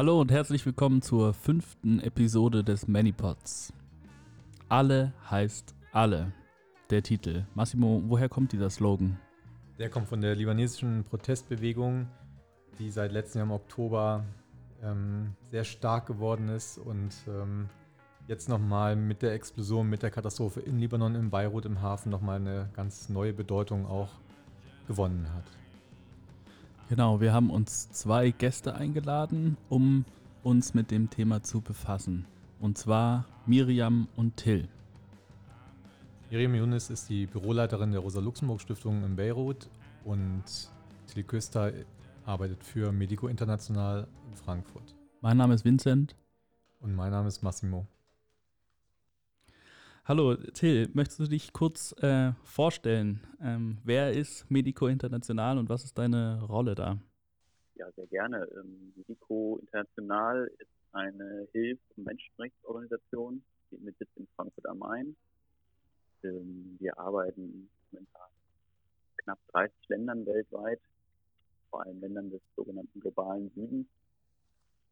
Hallo und herzlich willkommen zur fünften Episode des Manipods. Alle heißt alle, der Titel. Massimo, woher kommt dieser Slogan? Der kommt von der libanesischen Protestbewegung, die seit letztem Jahr im Oktober ähm, sehr stark geworden ist und ähm, jetzt nochmal mit der Explosion, mit der Katastrophe in Libanon, in Beirut, im Hafen nochmal eine ganz neue Bedeutung auch gewonnen hat. Genau, wir haben uns zwei Gäste eingeladen, um uns mit dem Thema zu befassen. Und zwar Miriam und Till. Miriam Yunis ist die Büroleiterin der Rosa-Luxemburg-Stiftung in Beirut und Till Köster arbeitet für Medico International in Frankfurt. Mein Name ist Vincent. Und mein Name ist Massimo. Hallo, Till, möchtest du dich kurz äh, vorstellen? Ähm, wer ist Medico International und was ist deine Rolle da? Ja, sehr gerne. Ähm, Medico International ist eine Hilfs- und Menschenrechtsorganisation mit Sitz in Frankfurt am Main. Ähm, wir arbeiten momentan in knapp 30 Ländern weltweit, vor allem Ländern des sogenannten globalen Südens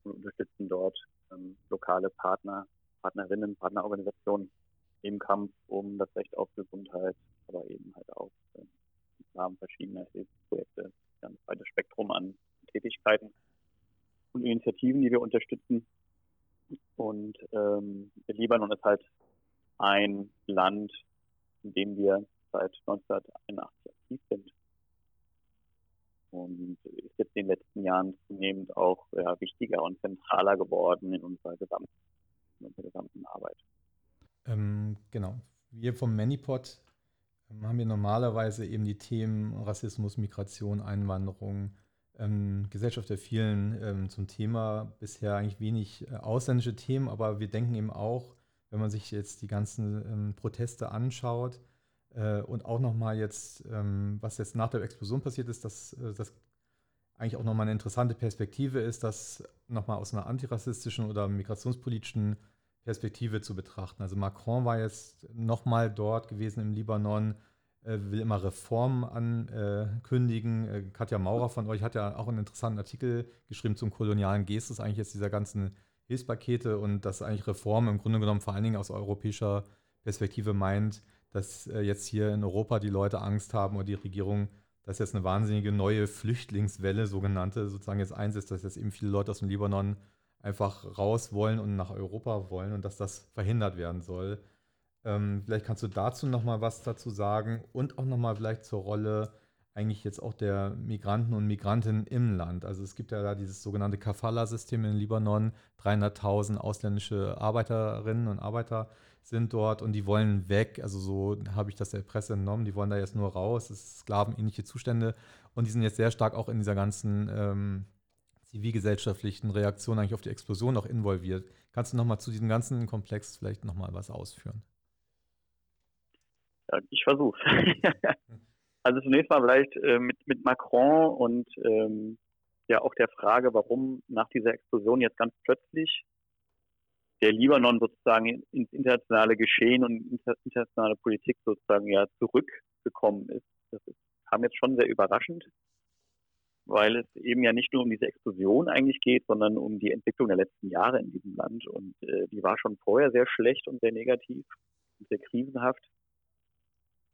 und unterstützen dort ähm, lokale Partner, Partnerinnen, Partnerorganisationen im Kampf um das Recht auf Gesundheit, aber eben halt auch äh, im Rahmen verschiedener Hilfsprojekte ganz breites Spektrum an Tätigkeiten und Initiativen, die wir unterstützen. Und ähm, Libanon ist halt ein Land, in dem wir seit 1981 aktiv sind. Und ist jetzt in den letzten Jahren zunehmend auch ja, wichtiger und zentraler geworden in unserer gesamten, in unserer gesamten Arbeit. Ähm, genau. Wir vom Manipod ähm, haben wir normalerweise eben die Themen Rassismus, Migration, Einwanderung, ähm, Gesellschaft der vielen ähm, zum Thema. Bisher eigentlich wenig äh, ausländische Themen, aber wir denken eben auch, wenn man sich jetzt die ganzen ähm, Proteste anschaut äh, und auch nochmal jetzt, ähm, was jetzt nach der Explosion passiert ist, dass äh, das eigentlich auch nochmal eine interessante Perspektive ist, dass nochmal aus einer antirassistischen oder migrationspolitischen Perspektive zu betrachten. Also Macron war jetzt nochmal dort gewesen im Libanon, äh, will immer Reformen ankündigen. Äh, Katja Maurer von euch hat ja auch einen interessanten Artikel geschrieben zum kolonialen Gestus, eigentlich jetzt dieser ganzen Hilfspakete und dass eigentlich Reformen im Grunde genommen vor allen Dingen aus europäischer Perspektive meint, dass äh, jetzt hier in Europa die Leute Angst haben oder die Regierung, dass jetzt eine wahnsinnige neue Flüchtlingswelle, sogenannte, sozusagen jetzt einsetzt, dass jetzt eben viele Leute aus dem Libanon einfach raus wollen und nach Europa wollen und dass das verhindert werden soll. Ähm, vielleicht kannst du dazu nochmal was dazu sagen und auch nochmal vielleicht zur Rolle eigentlich jetzt auch der Migranten und Migrantinnen im Land. Also es gibt ja da dieses sogenannte Kafala-System in Libanon. 300.000 ausländische Arbeiterinnen und Arbeiter sind dort und die wollen weg. Also so habe ich das der Presse entnommen. Die wollen da jetzt nur raus. Es ist sklavenähnliche Zustände und die sind jetzt sehr stark auch in dieser ganzen ähm, zivilgesellschaftlichen Reaktion eigentlich auf die Explosion auch involviert. Kannst du nochmal zu diesem ganzen Komplex vielleicht nochmal was ausführen? Ja, ich versuche. also zunächst mal vielleicht äh, mit, mit Macron und ähm, ja auch der Frage, warum nach dieser Explosion jetzt ganz plötzlich der Libanon sozusagen ins internationale Geschehen und internationale Politik sozusagen ja zurückgekommen ist. Das ist, kam jetzt schon sehr überraschend weil es eben ja nicht nur um diese Explosion eigentlich geht, sondern um die Entwicklung der letzten Jahre in diesem Land. Und äh, die war schon vorher sehr schlecht und sehr negativ und sehr krisenhaft.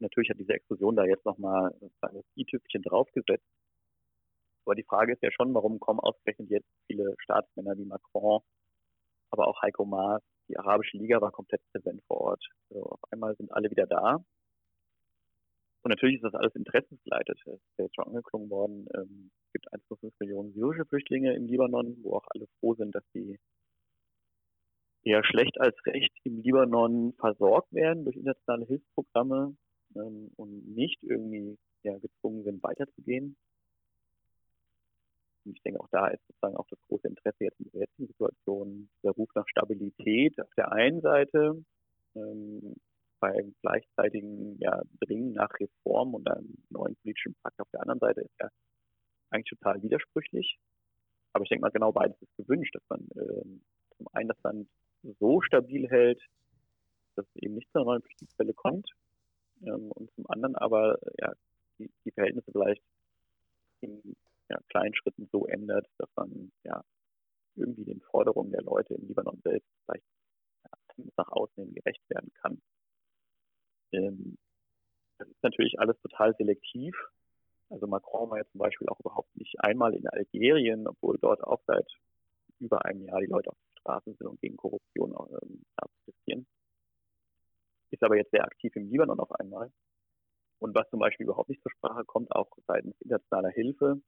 Natürlich hat diese Explosion da jetzt nochmal das i-Tüpfchen draufgesetzt. Aber die Frage ist ja schon, warum kommen ausgerechnet jetzt viele Staatsmänner wie Macron, aber auch Heiko Maas, die Arabische Liga war komplett präsent vor Ort. Also auf einmal sind alle wieder da. Und natürlich ist das alles interessensgeleitet. Es ist ja jetzt schon angeklungen worden. Ähm, es gibt 1,5 Millionen syrische Flüchtlinge im Libanon, wo auch alle froh sind, dass sie eher schlecht als recht im Libanon versorgt werden durch internationale Hilfsprogramme ähm, und nicht irgendwie ja, gezwungen sind, weiterzugehen. Und ich denke, auch da ist sozusagen auch das große Interesse jetzt in der jetzigen Situation, der Ruf nach Stabilität auf der einen Seite, ähm, beim gleichzeitigen ja, Dringen nach Reform und einem neuen politischen Pakt auf der anderen Seite ist ja eigentlich total widersprüchlich. Aber ich denke mal, genau beides ist gewünscht, dass man äh, zum einen das Land so stabil hält, dass es eben nicht zu einer neuen Flüchtlingswelle kommt ähm, und zum anderen aber ja, die, die Verhältnisse vielleicht in ja, kleinen Schritten so ändert, dass man ja irgendwie den Forderungen der Leute im Libanon selbst vielleicht ja, nach außen hin gerecht werden kann. Ähm, das ist natürlich alles total selektiv. Also Macron war ja zum Beispiel auch überhaupt nicht einmal in Algerien, obwohl dort auch seit über einem Jahr die Leute auf den Straßen sind und gegen Korruption ähm, protestieren. Ist aber jetzt sehr aktiv im Libanon auf einmal. Und was zum Beispiel überhaupt nicht zur Sprache kommt, auch seitens internationaler Hilfe,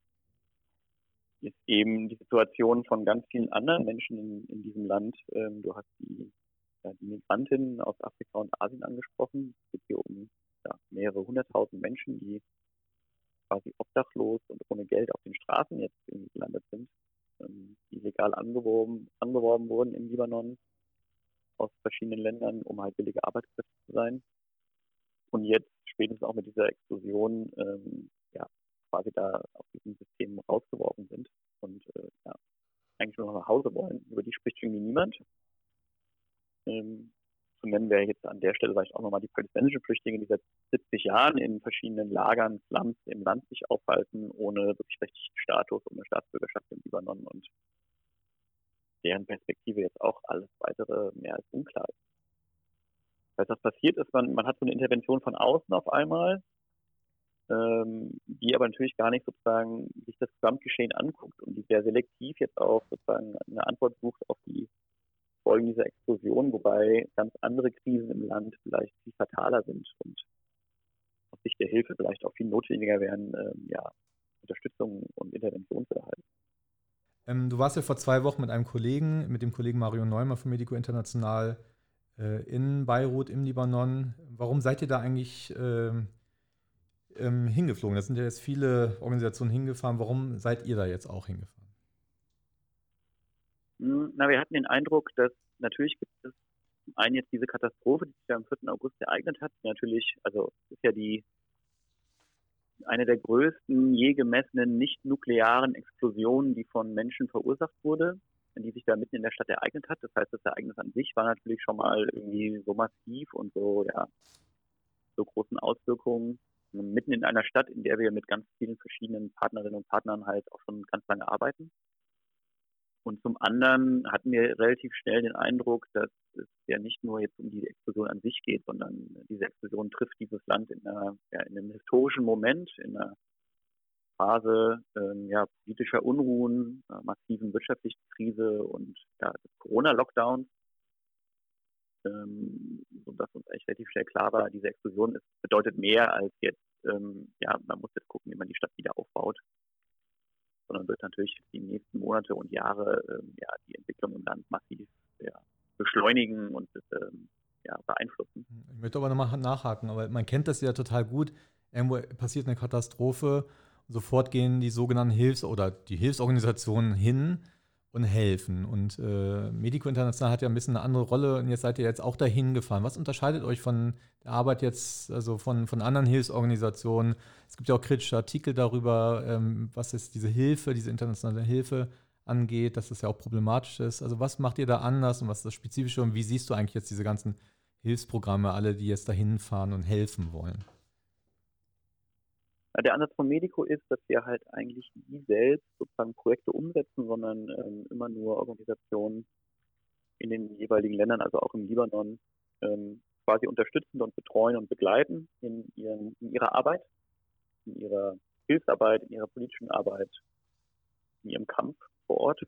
ist eben die Situation von ganz vielen anderen Menschen in, in diesem Land. Ähm, du hast die, die Migrantinnen aus Afrika und Asien angesprochen. Es geht hier um ja, mehrere hunderttausend Menschen, die quasi obdachlos und ohne Geld auf den Straßen jetzt gelandet sind, ähm, die legal angeworben, angeworben wurden im Libanon aus verschiedenen Ländern, um halt billige Arbeitskräfte zu sein. Und jetzt spätestens auch mit dieser Explosion ähm, ja, quasi da aus diesem System rausgeworfen sind und äh, ja, eigentlich nur noch nach Hause wollen. Über die spricht irgendwie niemand. Ähm, zu nennen wäre jetzt an der Stelle vielleicht auch nochmal die palästinensischen Flüchtlinge, die seit 70 Jahren in verschiedenen Lagern, Slums im Land sich aufhalten, ohne wirklich rechtlichen Status, ohne Staatsbürgerschaft im Libanon und deren Perspektive jetzt auch alles weitere mehr als unklar ist. Das was passiert ist, man, man hat so eine Intervention von außen auf einmal, ähm, die aber natürlich gar nicht sozusagen sich das Gesamtgeschehen anguckt und die sehr selektiv jetzt auch sozusagen eine Antwort sucht auf die Folgen dieser Explosion, wobei ganz andere Krisen im Land vielleicht viel fataler sind und aus Sicht der Hilfe vielleicht auch viel notwendiger wären, ähm, ja, Unterstützung und Intervention zu erhalten. Ähm, du warst ja vor zwei Wochen mit einem Kollegen, mit dem Kollegen Mario Neumann von Medico International äh, in Beirut im Libanon. Warum seid ihr da eigentlich äh, ähm, hingeflogen? Da sind ja jetzt viele Organisationen hingefahren. Warum seid ihr da jetzt auch hingefahren? Hm, na, wir hatten den Eindruck, dass natürlich gibt es zum einen jetzt diese Katastrophe, die sich ja am 4. August ereignet hat. Natürlich, also ist ja die eine der größten je gemessenen nicht-nuklearen Explosionen, die von Menschen verursacht wurde, die sich da mitten in der Stadt ereignet hat. Das heißt, das Ereignis an sich war natürlich schon mal irgendwie so massiv und so, ja, so großen Auswirkungen. Mitten in einer Stadt, in der wir mit ganz vielen verschiedenen Partnerinnen und Partnern halt auch schon ganz lange arbeiten. Und zum anderen hatten wir relativ schnell den Eindruck, dass es ja nicht nur jetzt um die Explosion an sich geht, sondern diese Explosion trifft dieses Land in, einer, ja, in einem historischen Moment, in einer Phase ähm, ja, politischer Unruhen, äh, massiven wirtschaftlichen Krise und ja, Corona-Lockdowns, ähm, sodass uns eigentlich relativ schnell klar war, diese Explosion ist, bedeutet mehr als jetzt, ähm, ja, man muss jetzt gucken, wie man die Stadt wieder aufbaut sondern wird natürlich die nächsten Monate und Jahre ähm, ja, die Entwicklung im Land massiv ja, beschleunigen und ähm, ja, beeinflussen. Ich möchte aber nochmal nachhaken, aber man kennt das ja total gut. Irgendwo passiert eine Katastrophe, sofort gehen die sogenannten Hilfs- oder die Hilfsorganisationen hin und helfen. Und äh, Medico International hat ja ein bisschen eine andere Rolle und jetzt seid ihr jetzt auch dahin gefahren. Was unterscheidet euch von der Arbeit jetzt, also von, von anderen Hilfsorganisationen? Es gibt ja auch kritische Artikel darüber, ähm, was ist diese Hilfe, diese internationale Hilfe angeht, dass das ja auch problematisch ist. Also was macht ihr da anders und was ist das Spezifische und wie siehst du eigentlich jetzt diese ganzen Hilfsprogramme, alle, die jetzt dahin fahren und helfen wollen? Der Ansatz von Medico ist, dass wir halt eigentlich nie selbst sozusagen Projekte umsetzen, sondern ähm, immer nur Organisationen in den jeweiligen Ländern, also auch im Libanon, ähm, quasi unterstützen und betreuen und begleiten in, ihren, in ihrer Arbeit, in ihrer Hilfsarbeit, in ihrer politischen Arbeit, in ihrem Kampf vor Ort.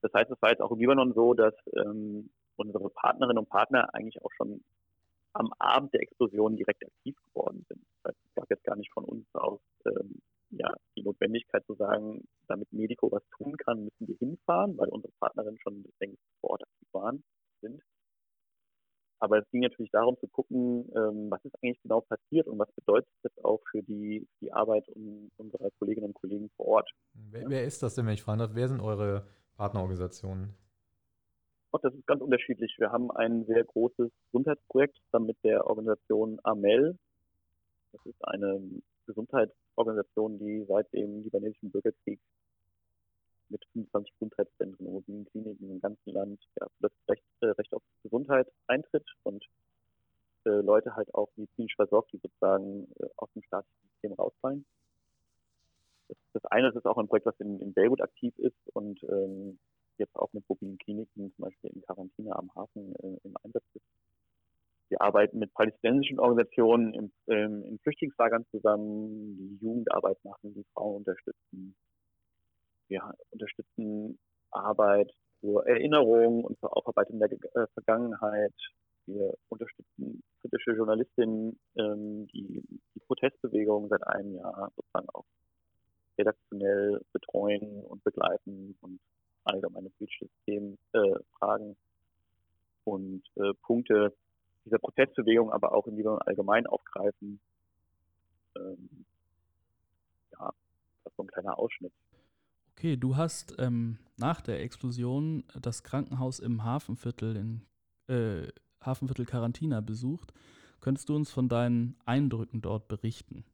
Das heißt, es war jetzt auch im Libanon so, dass ähm, unsere Partnerinnen und Partner eigentlich auch schon am Abend der Explosion direkt aktiv geworden sind. Es gab jetzt gar nicht von uns aus ähm, ja, die Notwendigkeit zu sagen, damit Medico was tun kann, müssen wir hinfahren, weil unsere Partnerinnen schon längst vor Ort aktiv waren, sind. Aber es ging natürlich darum zu gucken, ähm, was ist eigentlich genau passiert und was bedeutet das auch für die, die Arbeit unserer Kolleginnen und Kollegen vor Ort. Wer, wer ist das denn, wenn ich fragen darf? Wer sind eure Partnerorganisationen? Oh, das ist ganz unterschiedlich. Wir haben ein sehr großes Gesundheitsprojekt zusammen mit der Organisation AMEL. Das ist eine Gesundheitsorganisation, die seit dem libanesischen Bürgerkrieg mit 25 Gesundheitszentren und Kliniken im ganzen Land ja, das Recht, äh, Recht auf Gesundheit eintritt und äh, Leute halt auch medizinisch versorgt, die sozusagen äh, aus dem staatlichen System rausfallen. Das, das eine das ist auch ein Projekt, was in, in Beirut aktiv ist und ähm, jetzt auch mit mobilen Kliniken, zum Beispiel in Quarantäne am Hafen äh, im Einsatz ist. Wir arbeiten mit palästinensischen Organisationen im, ähm, in Flüchtlingslagern zusammen, die Jugendarbeit machen, die Frauen unterstützen. Wir unterstützen Arbeit zur Erinnerung und zur Aufarbeitung der äh, Vergangenheit. Wir unterstützen kritische Journalistinnen, ähm, die die Protestbewegung seit einem Jahr sozusagen auch redaktionell betreuen und begleiten und allgemeine Themen äh, und äh, Punkte dieser Protestbewegung aber auch in Libanon allgemein aufgreifen. Ähm, ja, das ist so ein kleiner Ausschnitt. Okay, du hast ähm, nach der Explosion das Krankenhaus im Hafenviertel in äh, Hafenviertel Carantina besucht. Könntest du uns von deinen Eindrücken dort berichten?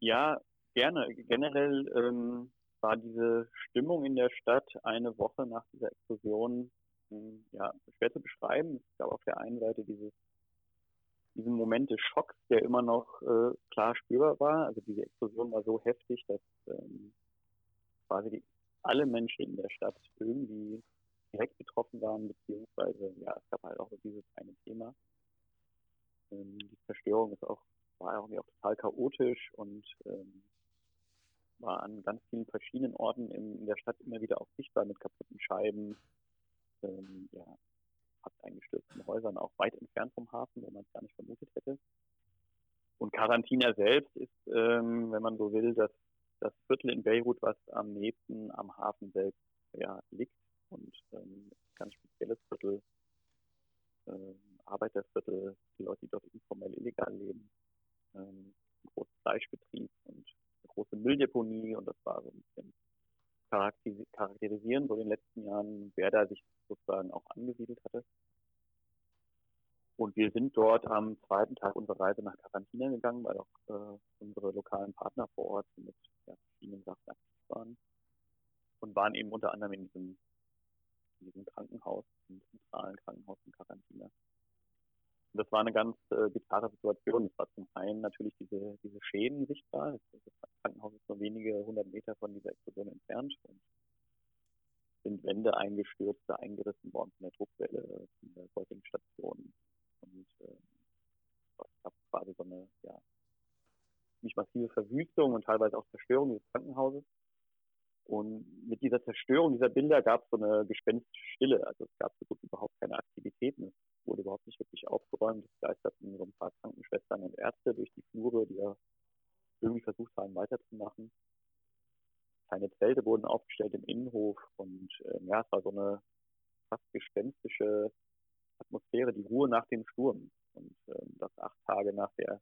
Ja, gerne. Generell ähm, war diese Stimmung in der Stadt eine Woche nach dieser Explosion hm, ja, schwer zu beschreiben. Es gab auf der einen Seite dieses, diesen Moment des Schocks, der immer noch äh, klar spürbar war. Also diese Explosion war so heftig, dass ähm, quasi die, alle Menschen in der Stadt irgendwie direkt betroffen waren, beziehungsweise ja, es gab halt auch dieses eine Thema. Ähm, die Zerstörung ist auch, war irgendwie auch total chaotisch und ähm, war an ganz vielen verschiedenen Orten in, der Stadt immer wieder auch sichtbar mit kaputten Scheiben, ähm, ja, fast eingestürzten Häusern, auch weit entfernt vom Hafen, wo man es gar nicht vermutet hätte. Und Quarantina selbst ist, ähm, wenn man so will, das, das Viertel in Beirut, was am nächsten am Hafen selbst ja, liegt. Und ähm, ganz spezielles Viertel, ähm, Arbeiterviertel, die Leute, die dort informell illegal leben, ähm, ein großer Und große Mülldeponie und das war so ein bisschen charakterisieren, so in den letzten Jahren, wer da sich sozusagen auch angesiedelt hatte. Und wir sind dort am zweiten Tag unserer Reise nach Quarantäne gegangen, weil auch äh, unsere lokalen Partner vor Ort mit ja, verschiedenen Sachen aktiv waren. Und waren eben unter anderem in diesem, in diesem Krankenhaus, im zentralen Krankenhaus in Quarantäne das war eine ganz äh, bizarre Situation. Es war zum einen natürlich diese, diese Schäden sichtbar. Das, Krankenhaus ist nur wenige hundert Meter von dieser Explosion entfernt und sind Wände eingestürzt, eingerissen worden von der Druckwelle, von der Säuglingsstation. Und äh, es gab quasi so eine ja, nicht massive Verwüstung und teilweise auch Zerstörung des Krankenhauses. Und mit dieser Zerstörung dieser Bilder gab es so eine gespenstische Stille. Also es gab so gut überhaupt keine Aktivitäten. Wurde überhaupt nicht wirklich aufgeräumt. Es geisterten so ein paar Krankenschwestern und Ärzte durch die Flure, die ja irgendwie versucht haben, weiterzumachen. Kleine Zelte wurden aufgestellt im Innenhof und äh, ja, es war so eine fast gespenstische Atmosphäre, die Ruhe nach dem Sturm. Und äh, das acht Tage nach der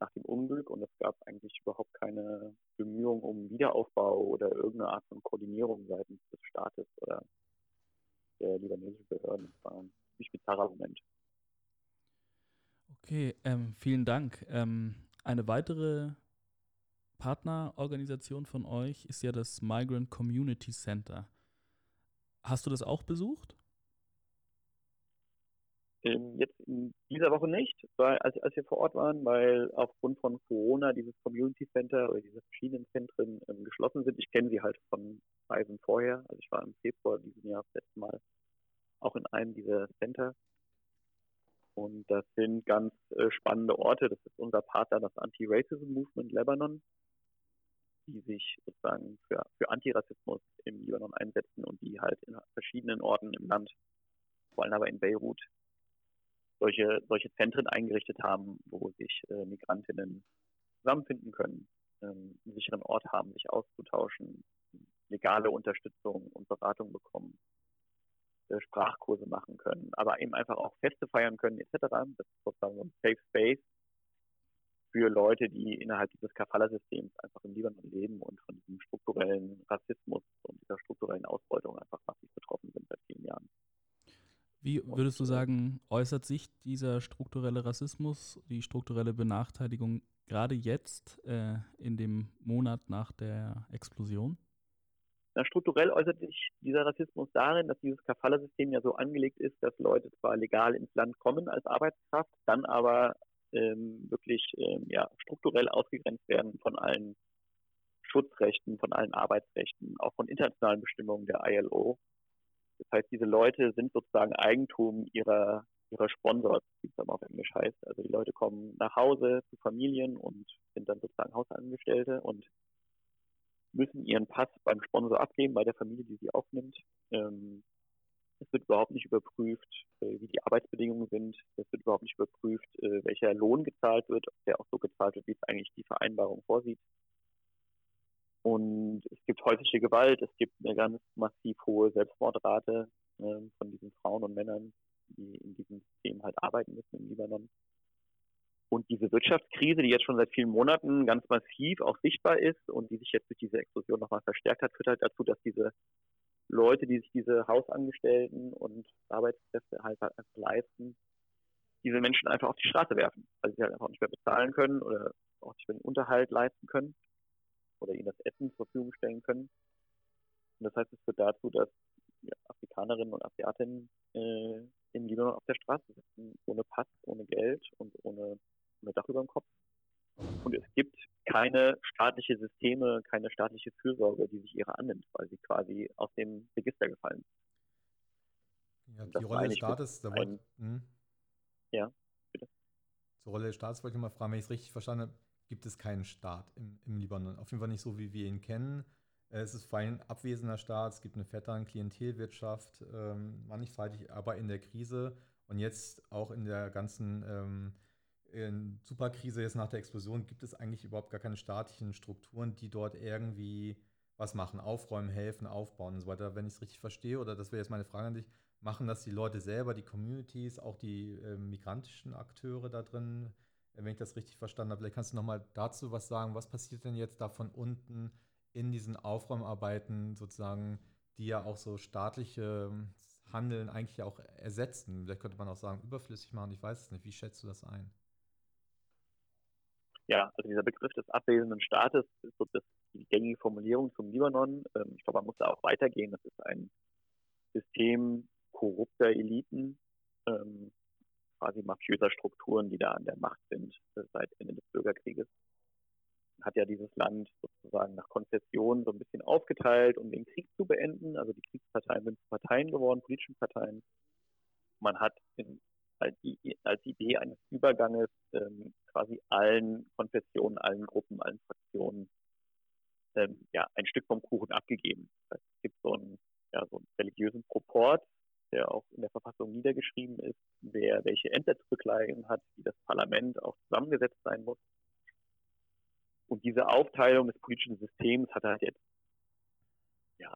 nach dem Unglück und es gab eigentlich überhaupt keine Bemühungen um Wiederaufbau oder irgendeine Art von Koordinierung seitens des Staates oder der libanesischen Behörden. Ziemlich bizarrer Moment. Okay, ähm, vielen Dank. Ähm, eine weitere Partnerorganisation von euch ist ja das Migrant Community Center. Hast du das auch besucht? Ähm, jetzt in dieser Woche nicht, weil, als, als wir vor Ort waren, weil aufgrund von Corona dieses Community Center oder diese verschiedenen Zentren ähm, geschlossen sind. Ich kenne sie halt von Reisen vorher. Also ich war im Februar dieses Jahr das letzte Mal auch in einem dieser Center. Und das sind ganz äh, spannende Orte. Das ist unser Partner, das Anti-Racism Movement Lebanon, die sich sozusagen für, für Antirassismus im Libanon einsetzen und die halt in verschiedenen Orten im Land, vor allem aber in Beirut, solche, solche Zentren eingerichtet haben, wo sich äh, Migrantinnen zusammenfinden können, ähm, einen sicheren Ort haben, sich auszutauschen, legale Unterstützung und Beratung bekommen, äh, Sprachkurse machen können, aber eben einfach auch Feste feiern können etc. Das ist sozusagen ein Safe Space für Leute, die innerhalb dieses Kafala-Systems einfach im Libanon leben und von diesem strukturellen Rassismus und dieser strukturellen Ausbeutung einfach massiv betroffen sind seit vielen Jahren. Wie würdest du sagen, äußert sich dieser strukturelle Rassismus, die strukturelle Benachteiligung gerade jetzt äh, in dem Monat nach der Explosion? Na, strukturell äußert sich dieser Rassismus darin, dass dieses Kafala-System ja so angelegt ist, dass Leute zwar legal ins Land kommen als Arbeitskraft, dann aber ähm, wirklich ähm, ja, strukturell ausgegrenzt werden von allen Schutzrechten, von allen Arbeitsrechten, auch von internationalen Bestimmungen der ILO Das heißt, diese Leute sind sozusagen Eigentum ihrer, ihrer Sponsors, wie es dann auf Englisch heißt. Also die Leute kommen nach Hause zu Familien und sind dann sozusagen Hausangestellte und müssen ihren Pass beim Sponsor abgeben, bei der Familie, die sie aufnimmt. Ähm, es wird überhaupt nicht überprüft, äh, wie die Arbeitsbedingungen sind. Es wird überhaupt nicht überprüft, äh, welcher Lohn gezahlt wird, ob der auch so gezahlt wird, wie es eigentlich die Vereinbarung vorsieht. Und es gibt häusliche Gewalt, es gibt eine ganz massiv hohe Selbstmordrate äh, von diesen Frauen und Männern, die in diesem System halt arbeiten müssen im Libanon. Und diese Wirtschaftskrise, die jetzt schon seit vielen Monaten ganz massiv auch sichtbar ist und die sich jetzt durch diese Explosion nochmal verstärkt hat, führt halt dazu, dass diese Leute, die sich diese Hausangestellten und Arbeitskräfte halt, halt leisten, diese Menschen einfach auf die Straße werfen, weil sie halt einfach nicht mehr bezahlen können oder auch nicht mehr den Unterhalt leisten können oder ihnen das Essen zur Verfügung stellen können. Und das heißt, es führt dazu, dass ja, Afrikanerinnen und Asiatinnen äh, im Libanon auf der Straße sitzen, ohne Pass, ohne Geld und ohne, ohne Dach über dem Kopf. Und es gibt keine staatliche Systeme, keine staatliche Fürsorge, die sich ihrer annimmt, weil sie quasi aus dem Register gefallen sind. Ja, die Rolle des Staates, da wollte, hm? Ja, bitte. Zur Rolle des Staates wollte ich mal fragen, wenn ich es richtig verstanden habe, gibt es keinen Staat im, im Libanon. Auf jeden Fall nicht so, wie wir ihn kennen. Es ist vor allem ein abwesender Staat, es gibt eine fette Klientelwirtschaft, ähm, mannigfaltig, aber in der Krise und jetzt auch in der ganzen ähm, in Superkrise jetzt nach der Explosion gibt es eigentlich überhaupt gar keine staatlichen Strukturen, die dort irgendwie was machen, aufräumen, helfen, aufbauen und so weiter. Wenn ich es richtig verstehe, oder das wäre jetzt meine Frage an dich, machen das die Leute selber, die Communities, auch die äh, migrantischen Akteure da drin, wenn ich das richtig verstanden habe. Vielleicht kannst du nochmal dazu was sagen. Was passiert denn jetzt da von unten in diesen Aufräumarbeiten sozusagen, die ja auch so staatliche Handeln eigentlich auch ersetzen? Vielleicht könnte man auch sagen, überflüssig machen. Ich weiß es nicht. Wie schätzt du das ein? Ja, also dieser Begriff des abwesenden Staates ist so das, die gängige Formulierung zum Libanon. Ähm, ich glaube, man muss da auch weitergehen. Das ist ein System korrupter Eliten, ähm, quasi mafiöser Strukturen, die da an der Macht sind äh, seit Ende des Bürgerkrieges. Hat ja dieses Land sozusagen nach Konfession so ein bisschen aufgeteilt, um den Krieg zu beenden. Also die Kriegsparteien sind Parteien geworden, politischen Parteien. Man hat in, als, als, Idee eines Überganges ähm, quasi allen Konfessionen, allen Gruppen, allen Fraktionen ähm, ja, ein Stück vom Kuchen abgegeben. Es gibt so einen, ja, so einen religiösen Proport, der auch in der Verfassung niedergeschrieben ist, wer welche Ämter zu bekleiden hat, wie das Parlament auch zusammengesetzt sein muss. Und diese Aufteilung des politischen Systems hat halt jetzt ja,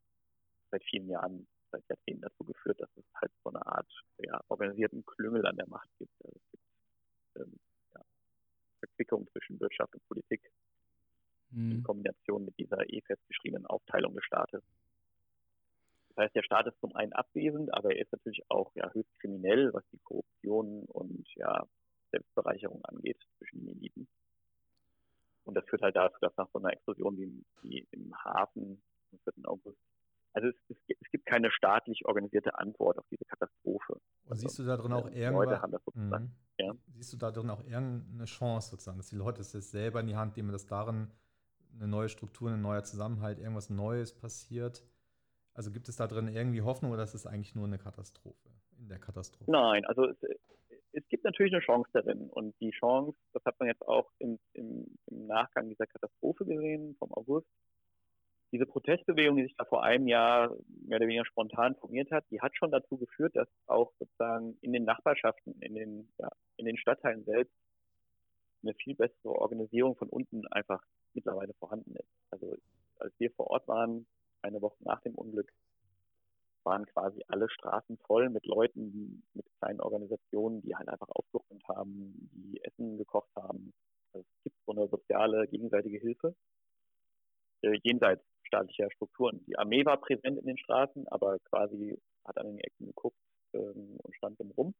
seit vielen Jahren, seit Jahrzehnten dazu geführt, dass es halt so eine Art ja, organisierten Klüngel an der Macht gibt. Also es gibt ähm, Verquickung zwischen Wirtschaft und Politik mhm. in Kombination mit dieser eh festgeschriebenen Aufteilung des Staates. Das heißt, der Staat ist zum einen abwesend, aber er ist natürlich auch ja, höchst kriminell, was die Korruption und ja, Selbstbereicherung angeht zwischen den Eliten. Und das führt halt dazu, dass nach so einer Explosion wie, wie im Hafen am 4. August, also es, es, es, gibt keine staatlich organisierte Antwort auf diese Katastrophe. Und siehst du da drin auch? Mhm. Ja. Siehst du da drin auch irgendeine Chance sozusagen, dass die Leute es selber in die Hand nehmen, dass darin eine neue Struktur, ein neuer Zusammenhalt, irgendwas Neues passiert? Also gibt es da drin irgendwie Hoffnung oder ist es eigentlich nur eine Katastrophe in der Katastrophe? Nein, also es, es gibt natürlich eine Chance darin. Und die Chance, das hat man jetzt auch im, im, im Nachgang dieser Katastrophe gesehen, vom August, diese Protestbewegung, die sich da vor einem Jahr mehr oder weniger spontan formiert hat, die hat schon dazu geführt, dass auch sozusagen in den Nachbarschaften, in den, ja, in den Stadtteilen selbst eine viel bessere Organisierung von unten einfach mittlerweile vorhanden ist. Also als wir vor Ort waren, eine Woche nach dem Unglück, waren quasi alle Straßen voll mit Leuten, mit kleinen Organisationen, die halt einfach aufgeräumt haben, die Essen gekocht haben. Also es gibt so eine soziale gegenseitige Hilfe äh, jenseits staatlicher Strukturen. Die Armee war präsent in den Straßen, aber quasi hat an den Ecken geguckt ähm, und stand rum.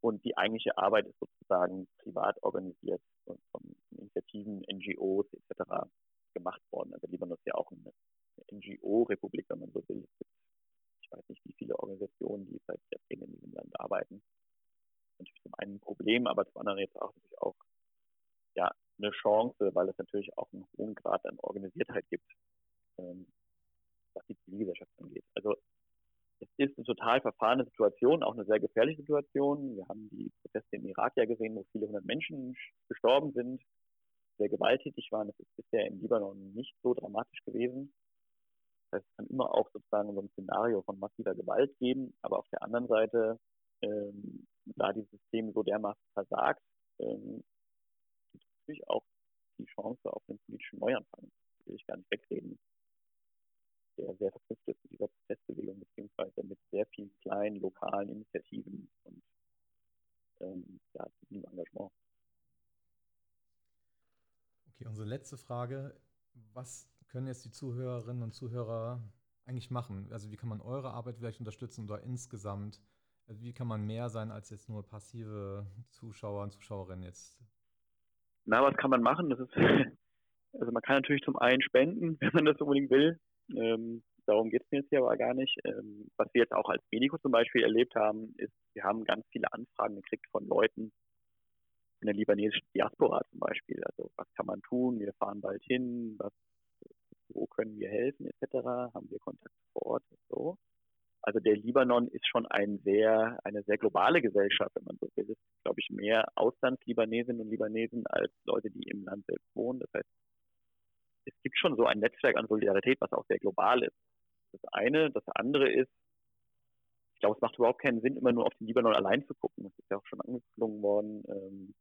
Und die eigentliche Arbeit ist sozusagen privat organisiert von, von Initiativen, NGOs etc. gemacht worden. Also Libanon ist ja auch eine NGO-Republik, wenn man so will. Ich weiß nicht, wie viele Organisationen, die seit Jahrzehnten in diesem Land arbeiten. Natürlich zum einen ein Problem, aber zum anderen jetzt auch natürlich auch ja, eine Chance, weil es natürlich auch einen hohen Grad an Organisiertheit gibt, ähm, was die Zivilgesellschaft angeht. Also ist eine total verfahrene Situation, auch eine sehr gefährliche Situation. Wir haben die Proteste im Irak ja gesehen, wo viele hundert Menschen gestorben sind, sehr gewalttätig waren. Das ist bisher im Libanon nicht so dramatisch gewesen. Das heißt, es kann immer auch sozusagen so ein Szenario von massiver Gewalt geben, aber auf der anderen Seite, ähm, da dieses System so dermaßen versagt, ähm, es natürlich auch die Chance auf einen politischen Neuanfang. Das will ich gar nicht wegreden der sehr verknüpft ist mit dieser Protestbewegung, beziehungsweise mit sehr vielen kleinen lokalen Initiativen und ähm, ja, Engagement. Okay, unsere letzte Frage. Was können jetzt die Zuhörerinnen und Zuhörer eigentlich machen? Also wie kann man eure Arbeit vielleicht unterstützen oder insgesamt? Also wie kann man mehr sein als jetzt nur passive Zuschauer und Zuschauerinnen jetzt? Na, was kann man machen? Das ist, also man kann natürlich zum einen spenden, wenn man das unbedingt will. Ähm, darum geht es mir jetzt hier aber gar nicht. Ähm, was wir jetzt auch als Medico zum Beispiel erlebt haben, ist, wir haben ganz viele Anfragen gekriegt von Leuten in der libanesischen Diaspora zum Beispiel. Also was kann man tun? Wir fahren bald hin, was, wo können wir helfen, etc. Haben wir Kontakt vor Ort so. Also der Libanon ist schon ein sehr, eine sehr globale Gesellschaft, wenn man so will. Es ist, glaube ich, mehr Auslandslibanesinnen und Libanesen als Leute, die im Land selbst wohnen. Das heißt, es gibt schon so ein Netzwerk an Solidarität, was auch sehr global ist. Das eine. Das andere ist, ich glaube, es macht überhaupt keinen Sinn, immer nur auf den Libanon allein zu gucken. Das ist ja auch schon angeklungen worden. Ähm,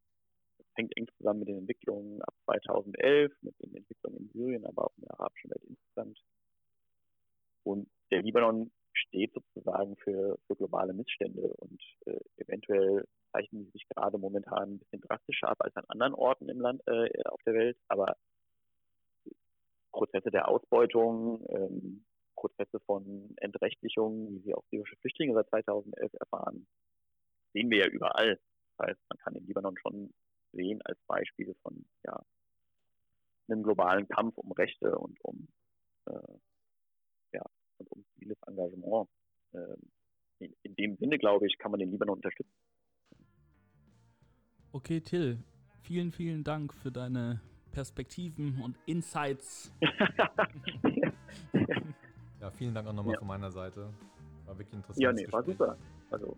das hängt eng zusammen mit den Entwicklungen ab 2011, mit den Entwicklungen in Syrien, aber auch in der arabischen Welt insgesamt. Und der Libanon steht sozusagen für, für globale Missstände und äh, eventuell zeichnen die sich gerade momentan ein bisschen drastischer ab als an anderen Orten im Land äh, auf der Welt, aber Prozesse der Ausbeutung, ähm, Prozesse von Entrechtlichung, wie sie auch syrische Flüchtlinge seit 2011 erfahren, sehen wir ja überall. Das heißt, man kann den Libanon schon sehen als Beispiel von ja, einem globalen Kampf um Rechte und um, äh, und um ziviles Engagement. Äh, in, in dem Sinne, glaube ich, kann man den Libanon unterstützen. Okay, Till, vielen, vielen Dank für deine Perspektiven und Insights. ja, vielen Dank auch nochmal ja. von meiner Seite. War wirklich interessant. Ja, nee, war super. Also,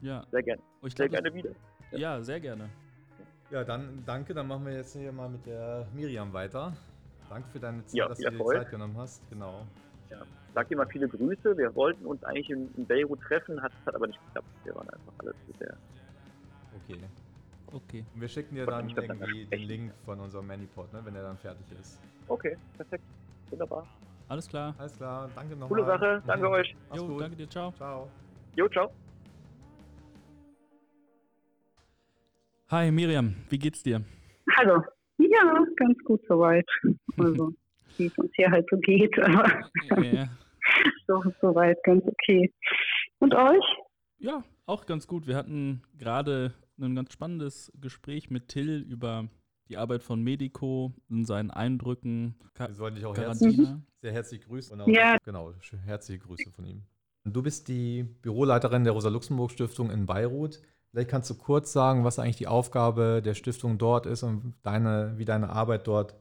ja. sehr gerne. sehr gerne wieder. Ja. ja, sehr gerne. Ja, dann danke. Dann machen wir jetzt hier mal mit der Miriam weiter. Danke für deine Zeit, ja, dass du dir die Zeit genommen hast. Genau. Ja. Sag dir mal viele Grüße. Wir wollten uns eigentlich in, in Beirut treffen, hat, hat aber nicht geklappt. Wir waren einfach alles sehr. Okay. Okay. Und wir schicken dir dann irgendwie den Link von unserem Manipod, ne, wenn er dann fertig ist. Okay, perfekt. Wunderbar. Alles klar. Alles klar, danke nochmal. Coole Sache, danke mhm. euch. Jo, gut. danke dir, ciao. Ciao. Jo, ciao. Hi Miriam, wie geht's dir? Hallo. Ja, ganz gut soweit. Also, wie es uns hier halt so geht, aber ja. so soweit ganz okay. Und euch? Ja, auch ganz gut. Wir hatten gerade ein ganz spannendes Gespräch mit Till über die Arbeit von Medico und seinen Eindrücken. Wir sollten dich auch herzlich, sehr herzlich grüßen. Auch, ja. Genau, herzliche Grüße von ihm. Du bist die Büroleiterin der Rosa-Luxemburg-Stiftung in Beirut. Vielleicht kannst du kurz sagen, was eigentlich die Aufgabe der Stiftung dort ist und deine, wie deine Arbeit dort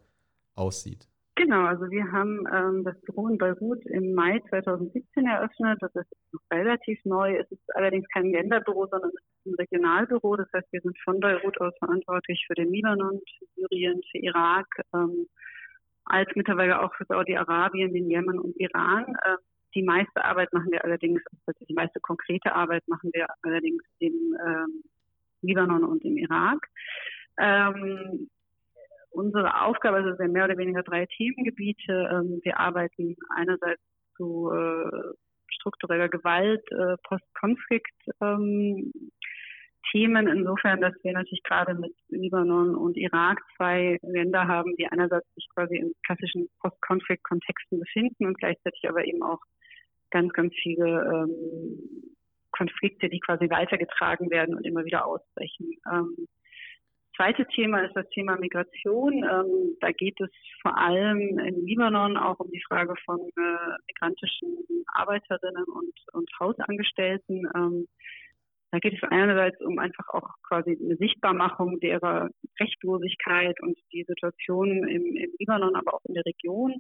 aussieht. Genau, also wir haben ähm, das Büro in Beirut im Mai 2017 eröffnet. Das ist noch relativ neu. Es ist allerdings kein Länderbüro, sondern es ist ein Regionalbüro. Das heißt, wir sind von Beirut aus verantwortlich für den Libanon, für Syrien, für Irak, ähm, als mittlerweile auch für Saudi-Arabien, den Jemen und Iran. Äh, die meiste Arbeit machen wir allerdings, also die meiste konkrete Arbeit machen wir allerdings im ähm, Libanon und im Irak. Ähm, unsere Aufgabe, also sind mehr oder weniger drei Themengebiete. Ähm, wir arbeiten einerseits zu äh, struktureller Gewalt, äh, Postkonflikt. Ähm, insofern, dass wir natürlich gerade mit Libanon und Irak zwei Länder haben, die einerseits sich quasi in klassischen Post-Konflikt-Kontexten befinden und gleichzeitig aber eben auch ganz, ganz viele ähm, Konflikte, die quasi weitergetragen werden und immer wieder ausbrechen. Ähm, zweite Thema ist das Thema Migration. Ähm, da geht es vor allem in Libanon auch um die Frage von äh, migrantischen Arbeiterinnen und, und Hausangestellten. Ähm, Da geht es einerseits um einfach auch quasi eine Sichtbarmachung derer Rechtlosigkeit und die Situation im, im Libanon, aber auch in der Region.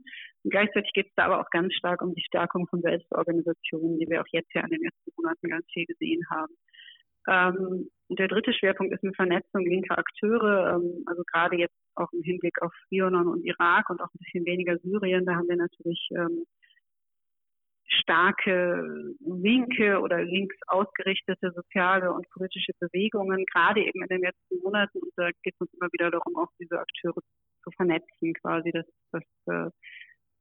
Und gleichzeitig geht es da aber auch ganz stark um die Stärkung von Selbstorganisationen, die wir auch jetzt ja in den letzten Monaten ganz viel gesehen haben. Ähm, der dritte Schwerpunkt ist eine Vernetzung linker Akteure, ähm, also gerade jetzt auch im Hinblick auf Libanon und Irak und auch ein bisschen weniger Syrien. Da haben wir natürlich ähm, starke linke oder links ausgerichtete soziale und politische Bewegungen, gerade eben in den letzten Monaten. Und da geht es uns immer wieder darum, auch diese Akteure zu vernetzen, quasi, dass, dass äh,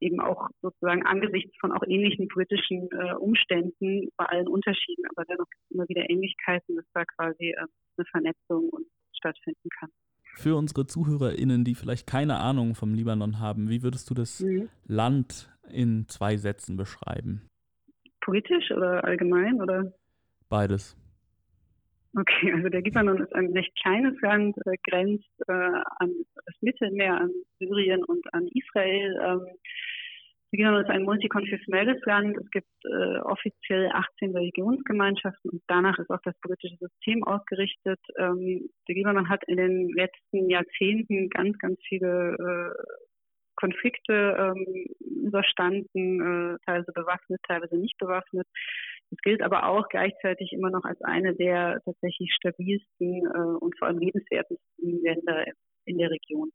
eben auch sozusagen angesichts von auch ähnlichen politischen äh, Umständen bei allen Unterschieden, aber dennoch immer wieder Ähnlichkeiten, dass da quasi äh, eine Vernetzung stattfinden kann. Für unsere ZuhörerInnen, die vielleicht keine Ahnung vom Libanon haben, wie würdest du das mhm. Land in zwei Sätzen beschreiben? Politisch oder allgemein oder? Beides. Okay, also der Libanon ist ein recht kleines Land, äh, grenzt äh, an das Mittelmeer, an Syrien und an Israel. Ähm, Libanon ist ein multikonfessionelles Land. Es gibt äh, offiziell 18 Religionsgemeinschaften und danach ist auch das politische System ausgerichtet. Ähm, der Libanon hat in den letzten Jahrzehnten ganz, ganz viele äh, Konflikte ähm, überstanden, äh, teilweise bewaffnet, teilweise nicht bewaffnet. Es gilt aber auch gleichzeitig immer noch als eine der tatsächlich stabilsten äh, und vor allem lebenswertesten Länder in der Region.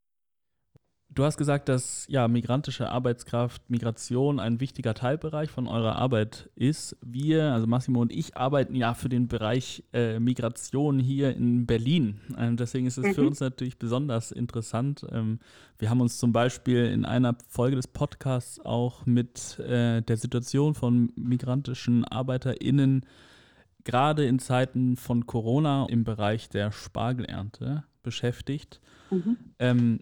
Du hast gesagt, dass ja migrantische Arbeitskraft, Migration ein wichtiger Teilbereich von eurer Arbeit ist. Wir, also Massimo und ich, arbeiten ja für den Bereich äh, Migration hier in Berlin. Ähm, deswegen ist es mhm. für uns natürlich besonders interessant. Ähm, wir haben uns zum Beispiel in einer Folge des Podcasts auch mit äh, der Situation von migrantischen ArbeiterInnen gerade in Zeiten von Corona im Bereich der Spargelernte beschäftigt. Mhm. Ähm,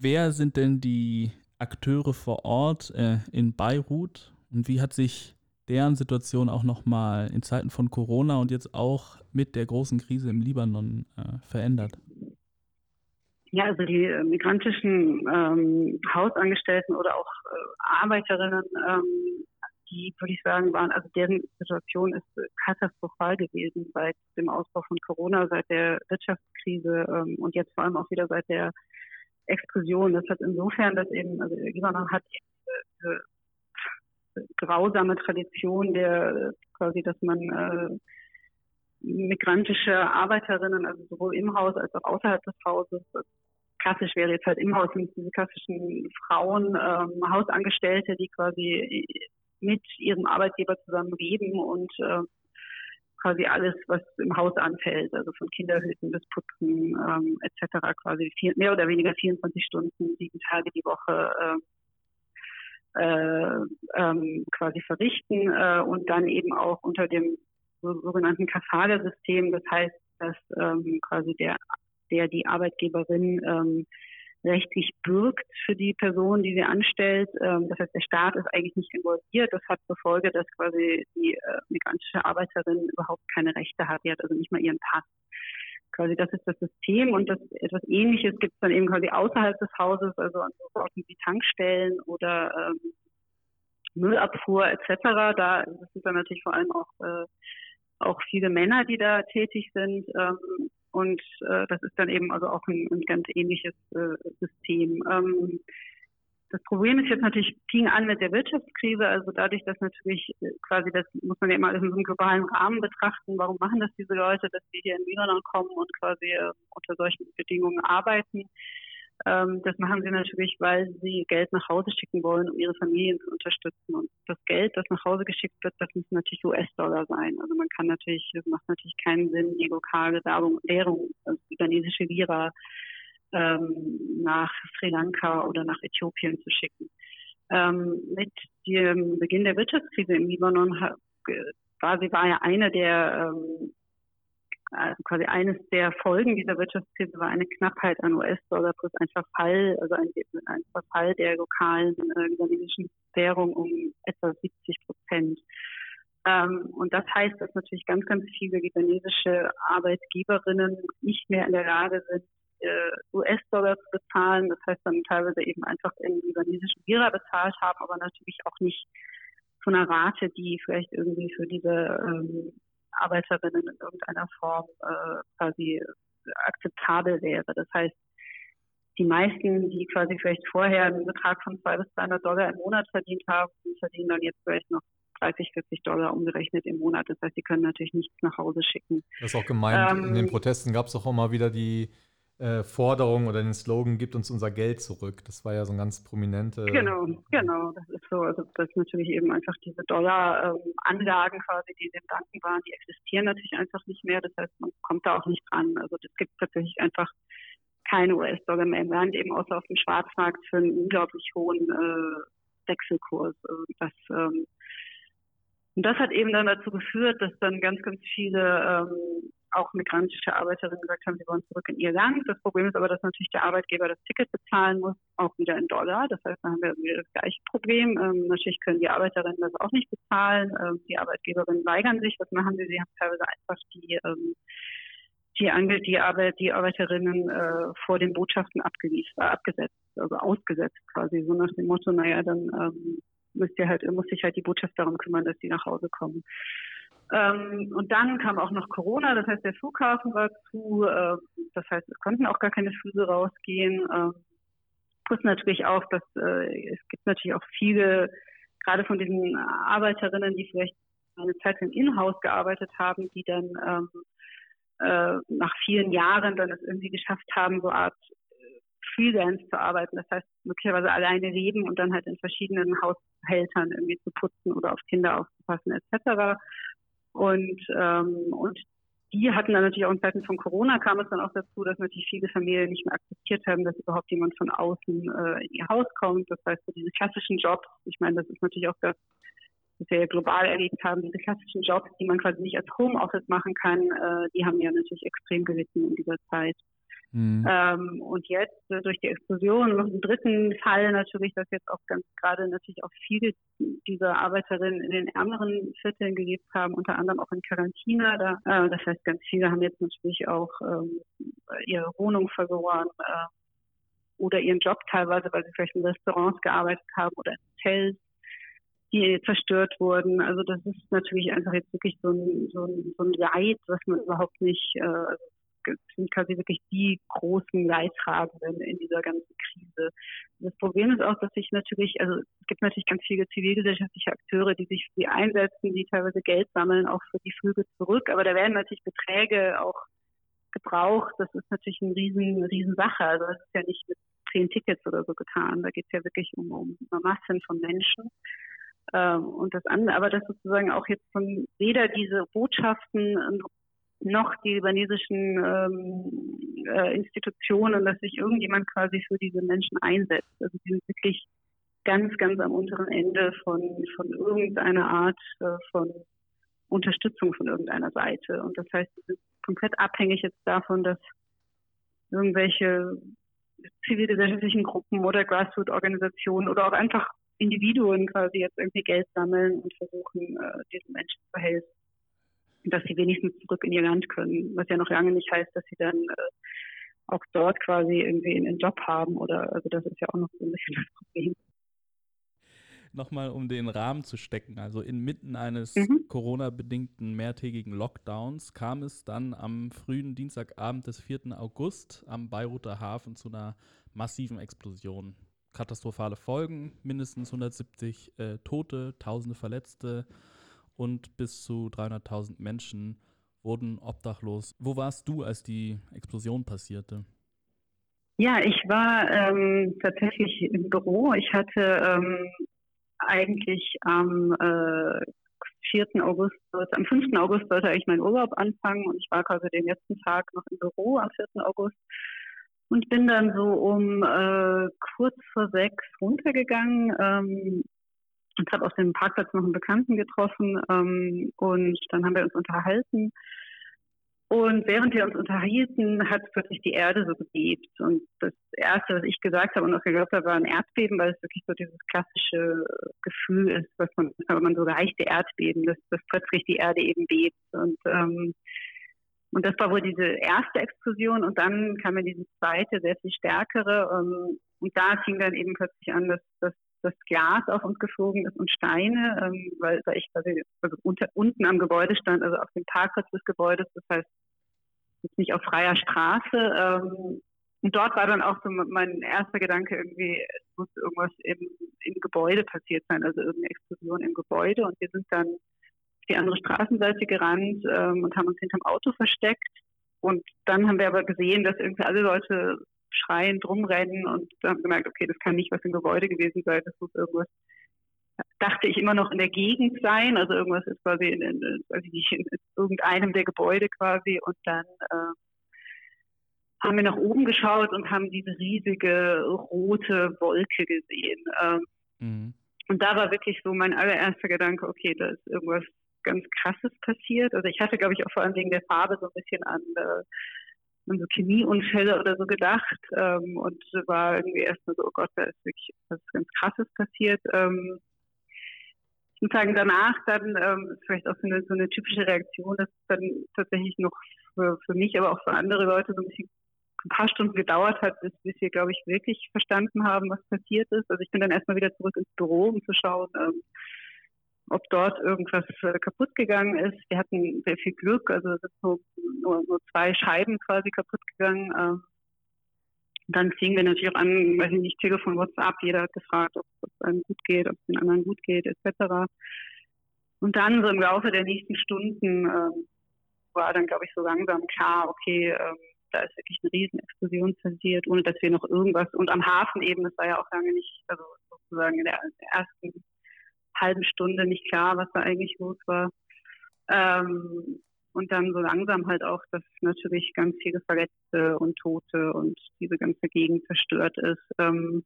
wer sind denn die Akteure vor Ort äh, in Beirut und wie hat sich deren Situation auch nochmal in Zeiten von Corona und jetzt auch mit der großen Krise im Libanon äh, verändert? Ja, also die äh, migrantischen ähm, Hausangestellten oder auch äh, Arbeiterinnen, ähm, die würde ich sagen, waren, also deren Situation ist äh, katastrophal gewesen seit dem Ausbruch von Corona, seit der Wirtschaftskrise ähm, und jetzt vor allem auch wieder seit der Explosion. Das hat insofern, dass eben, also Libanon hat diese, diese grausame Tradition der quasi, dass man äh, migrantische Arbeiterinnen, also sowohl im Haus als auch außerhalb des Hauses, klassisch wäre jetzt halt im Haus diese klassischen Frauen, ähm, Hausangestellte, die quasi mit ihrem Arbeitgeber zusammen leben und äh, quasi alles, was im Haus anfällt, also von Kinderhüten bis Putzen ähm, etc. quasi vier, mehr oder weniger 24 Stunden, sieben Tage die Woche äh, äh, ähm, quasi verrichten äh, und dann eben auch unter dem sogenannten Kafala-System, das heißt, dass ähm, quasi der, der die Arbeitgeberin ähm, rechtlich bürgt für die Person, die sie anstellt. Ähm, das heißt, der Staat ist eigentlich nicht involviert. Das hat zur Folge, dass quasi die äh, migrantische Arbeiterin überhaupt keine Rechte hat. Die hat also nicht mal ihren Pass. Quasi das ist das System und das etwas Ähnliches gibt es dann eben quasi außerhalb des Hauses, also an so Orten wie Tankstellen oder ähm, Müllabfuhr etc. Da sind dann natürlich vor allem auch äh, auch viele Männer, die da tätig sind. Ähm, und äh, das ist dann eben also auch ein, ein ganz ähnliches äh, System. Ähm, das Problem ist jetzt natürlich, fing an mit der Wirtschaftskrise, also dadurch, dass natürlich äh, quasi, das muss man ja immer in so einem globalen Rahmen betrachten, warum machen das diese Leute, dass sie hier in Libanon kommen und quasi äh, unter solchen Bedingungen arbeiten. Ähm, das machen sie natürlich, weil sie Geld nach Hause schicken wollen, um ihre Familien zu unterstützen. Und das Geld, das nach Hause geschickt wird, das müssen natürlich US-Dollar sein. Also man kann natürlich, es macht natürlich keinen Sinn, die lokale Währung, also libanesische Lira, ähm, nach Sri Lanka oder nach Äthiopien zu schicken. Ähm, mit dem Beginn der Wirtschaftskrise im Libanon quasi war ja eine der ähm, quasi eines der Folgen dieser Wirtschaftskrise war eine Knappheit an US-Dollar plus ein Verfall, also ein, ein Verfall der lokalen äh, libanesischen Währung um etwa 70 Prozent. Ähm, und das heißt, dass natürlich ganz, ganz viele libanesische Arbeitgeberinnen nicht mehr in der Lage sind, äh, US-Dollar zu bezahlen. Das heißt dann teilweise eben einfach in libanesischen Lira bezahlt haben, aber natürlich auch nicht von einer Rate, die vielleicht irgendwie für diese ähm, Arbeiterinnen in irgendeiner Form äh, quasi akzeptabel wäre. Das heißt, die meisten, die quasi vielleicht vorher einen Betrag von 200 bis 300 Dollar im Monat verdient haben, verdienen dann jetzt vielleicht noch 30, 40 Dollar umgerechnet im Monat. Das heißt, sie können natürlich nichts nach Hause schicken. Das ist auch gemeint. Ähm, in den Protesten gab es auch mal wieder die äh, Forderung oder den Slogan, gibt uns unser Geld zurück. Das war ja so ein ganz prominente. Genau, genau. Das ist so. Also das ist natürlich eben einfach diese Dollar-Anlagen ähm, quasi, die in den Banken waren, die existieren natürlich einfach nicht mehr. Das heißt, man kommt da auch nicht dran. Also das gibt tatsächlich einfach keine US-Dollar mehr im Land, eben außer auf dem Schwarzmarkt für einen unglaublich hohen äh, Wechselkurs. Also das, ähm, und das hat eben dann dazu geführt, dass dann ganz, ganz viele ähm, auch migrantische Arbeiterinnen gesagt haben, sie wollen zurück in ihr Land. Das Problem ist aber, dass natürlich der Arbeitgeber das Ticket bezahlen muss, auch wieder in Dollar. Das heißt, da haben wir wieder das gleiche Problem. Ähm, natürlich können die Arbeiterinnen das auch nicht bezahlen. Ähm, die Arbeitgeberinnen weigern sich. Was machen sie? Sie haben teilweise einfach die ähm, die, Ange die, Arbeit, die Arbeiterinnen äh, vor den Botschaften äh, abgesetzt, also ausgesetzt quasi, so nach dem Motto, naja, dann ähm, müsst ihr halt, muss sich halt die Botschaft darum kümmern, dass die nach Hause kommen. Ähm, und dann kam auch noch Corona, das heißt, der Flughafen war zu, äh, das heißt, es konnten auch gar keine Flüge rausgehen. Ähm, plus natürlich auch, dass äh, es gibt natürlich auch viele, gerade von diesen Arbeiterinnen, die vielleicht eine Zeit lang in-house gearbeitet haben, die dann ähm, äh, nach vielen Jahren dann es irgendwie geschafft haben, so Art äh, Freelance zu arbeiten. Das heißt, möglicherweise alleine leben und dann halt in verschiedenen Haushältern irgendwie zu putzen oder auf Kinder aufzupassen etc. Und, ähm, und die hatten dann natürlich auch in Zeiten von Corona kam es dann auch dazu, dass natürlich viele Familien nicht mehr akzeptiert haben, dass überhaupt jemand von außen äh, in ihr Haus kommt. Das heißt, so diese klassischen Jobs, ich meine, das ist natürlich auch das, was wir ja global erlebt haben, diese klassischen Jobs, die man quasi nicht als Homeoffice machen kann, äh, die haben ja natürlich extrem gelitten in dieser Zeit. Mhm. Ähm, und jetzt äh, durch die Explosion noch einen dritten Fall natürlich, dass jetzt auch ganz gerade natürlich auch viele dieser Arbeiterinnen in den ärmeren Vierteln gelebt haben, unter anderem auch in Quarantäne. Da, äh, das heißt, ganz viele haben jetzt natürlich auch ähm, ihre Wohnung verloren äh, oder ihren Job teilweise, weil sie vielleicht in Restaurants gearbeitet haben oder in Hotels die zerstört wurden. Also das ist natürlich einfach jetzt wirklich so ein, so ein, so ein Leid, was man überhaupt nicht, äh, also sind quasi wirklich die großen Leidtragenden in dieser ganzen Krise. Das Problem ist auch, dass sich natürlich, also es gibt natürlich ganz viele zivilgesellschaftliche Akteure, die sich für sie einsetzen, die teilweise Geld sammeln, auch für die Flüge zurück. Aber da werden natürlich Beträge auch gebraucht. Das ist natürlich eine riesen, riesen Sache. Also das ist ja nicht mit zehn Tickets oder so getan. Da geht es ja wirklich um, um Massen von Menschen. Ähm, und das andere, aber dass sozusagen auch jetzt von weder diese Botschaften noch die libanesischen ähm, äh, Institutionen, dass sich irgendjemand quasi für diese Menschen einsetzt. Also die sind wirklich ganz, ganz am unteren Ende von, von irgendeiner Art äh, von Unterstützung von irgendeiner Seite. Und das heißt, sie sind komplett abhängig jetzt davon, dass irgendwelche zivilgesellschaftlichen Gruppen oder Grassroot-Organisationen oder auch einfach Individuen quasi jetzt irgendwie Geld sammeln und versuchen, äh, diesen Menschen zu helfen, dass sie wenigstens zurück in ihr Land können. Was ja noch lange nicht heißt, dass sie dann äh, auch dort quasi irgendwie einen Job haben oder also das ist ja auch noch so ein bisschen das Problem. Nochmal, um den Rahmen zu stecken. Also inmitten eines mhm. Corona-bedingten mehrtägigen Lockdowns kam es dann am frühen Dienstagabend des 4. August am Beiruter Hafen zu einer massiven Explosion katastrophale Folgen, mindestens 170 äh, Tote, Tausende Verletzte und bis zu 300.000 Menschen wurden obdachlos. Wo warst du, als die Explosion passierte? Ja, ich war ähm, tatsächlich im Büro. Ich hatte ähm, eigentlich am äh, 4. August, am 5. August sollte eigentlich mein Urlaub anfangen und ich war quasi den letzten Tag noch im Büro am 4. August und bin dann so um äh, kurz vor sechs runtergegangen ähm, und habe auf dem Parkplatz noch einen Bekannten getroffen ähm, und dann haben wir uns unterhalten. Und während wir uns unterhielten, hat plötzlich die Erde so gebebt. Und das Erste, was ich gesagt habe und auch geglaubt habe, war ein Erdbeben, weil es wirklich so dieses klassische Gefühl ist, was man, wenn man so leichte Erdbeben, dass, dass plötzlich die Erde eben bebt. Und ähm, und das war wohl diese erste Explosion und dann kam ja diese zweite, sehr viel stärkere. Ähm, und da fing dann eben plötzlich an, dass, dass dass Glas auf uns geflogen ist und Steine, ähm, weil, weil ich quasi also unter, unten am Gebäude stand, also auf dem Parkplatz des Gebäudes, das heißt jetzt nicht auf freier Straße. Ähm, und dort war dann auch so mein erster Gedanke irgendwie, es muss irgendwas im, im Gebäude passiert sein, also irgendeine Explosion im Gebäude. Und wir sind dann auf die andere Straßenseite gerannt ähm, und haben uns hinterm Auto versteckt. Und dann haben wir aber gesehen, dass irgendwie alle Leute schreiend rumrennen und haben gemerkt, okay, das kann nicht was im Gebäude gewesen sein, das muss irgendwas, dachte ich immer noch in der Gegend sein, also irgendwas ist quasi in, in, in irgendeinem der Gebäude quasi und dann äh, haben wir nach oben geschaut und haben diese riesige rote Wolke gesehen. Ähm, mhm. Und da war wirklich so mein allererster Gedanke, okay, da ist irgendwas ganz Krasses passiert. Also ich hatte, glaube ich, auch vor allem wegen der Farbe so ein bisschen an, äh, an so Chemieunfälle oder so gedacht ähm, und war irgendwie erstmal so, oh Gott, da ist wirklich was ganz Krasses passiert. Ähm, ich muss sagen, danach dann ähm, vielleicht auch so eine, so eine typische Reaktion, dass es dann tatsächlich noch für, für mich, aber auch für andere Leute so ein bisschen ein paar Stunden gedauert hat, bis, bis wir, glaube ich, wirklich verstanden haben, was passiert ist. Also ich bin dann erstmal wieder zurück ins Büro, um zu schauen, ähm, ob dort irgendwas äh, kaputt gegangen ist. Wir hatten sehr viel Glück, also es sind nur, nur, zwei Scheiben quasi kaputt gegangen. Ähm, dann fingen wir natürlich auch an, weiß ich nicht, Telefon, WhatsApp, jeder hat gefragt, ob es einem gut geht, ob es den anderen gut geht, etc. Und dann so im Laufe der nächsten Stunden ähm, war dann, glaube ich, so langsam klar, okay, ähm, da ist wirklich eine Riesenexplosion passiert, ohne dass wir noch irgendwas, und am Hafen eben, das war ja auch lange nicht, also sozusagen in der ersten halben Stunde nicht klar, was da eigentlich los war. Ähm, und dann so langsam halt auch, dass natürlich ganz viele Verletzte und Tote und diese ganze Gegend zerstört ist. Ähm,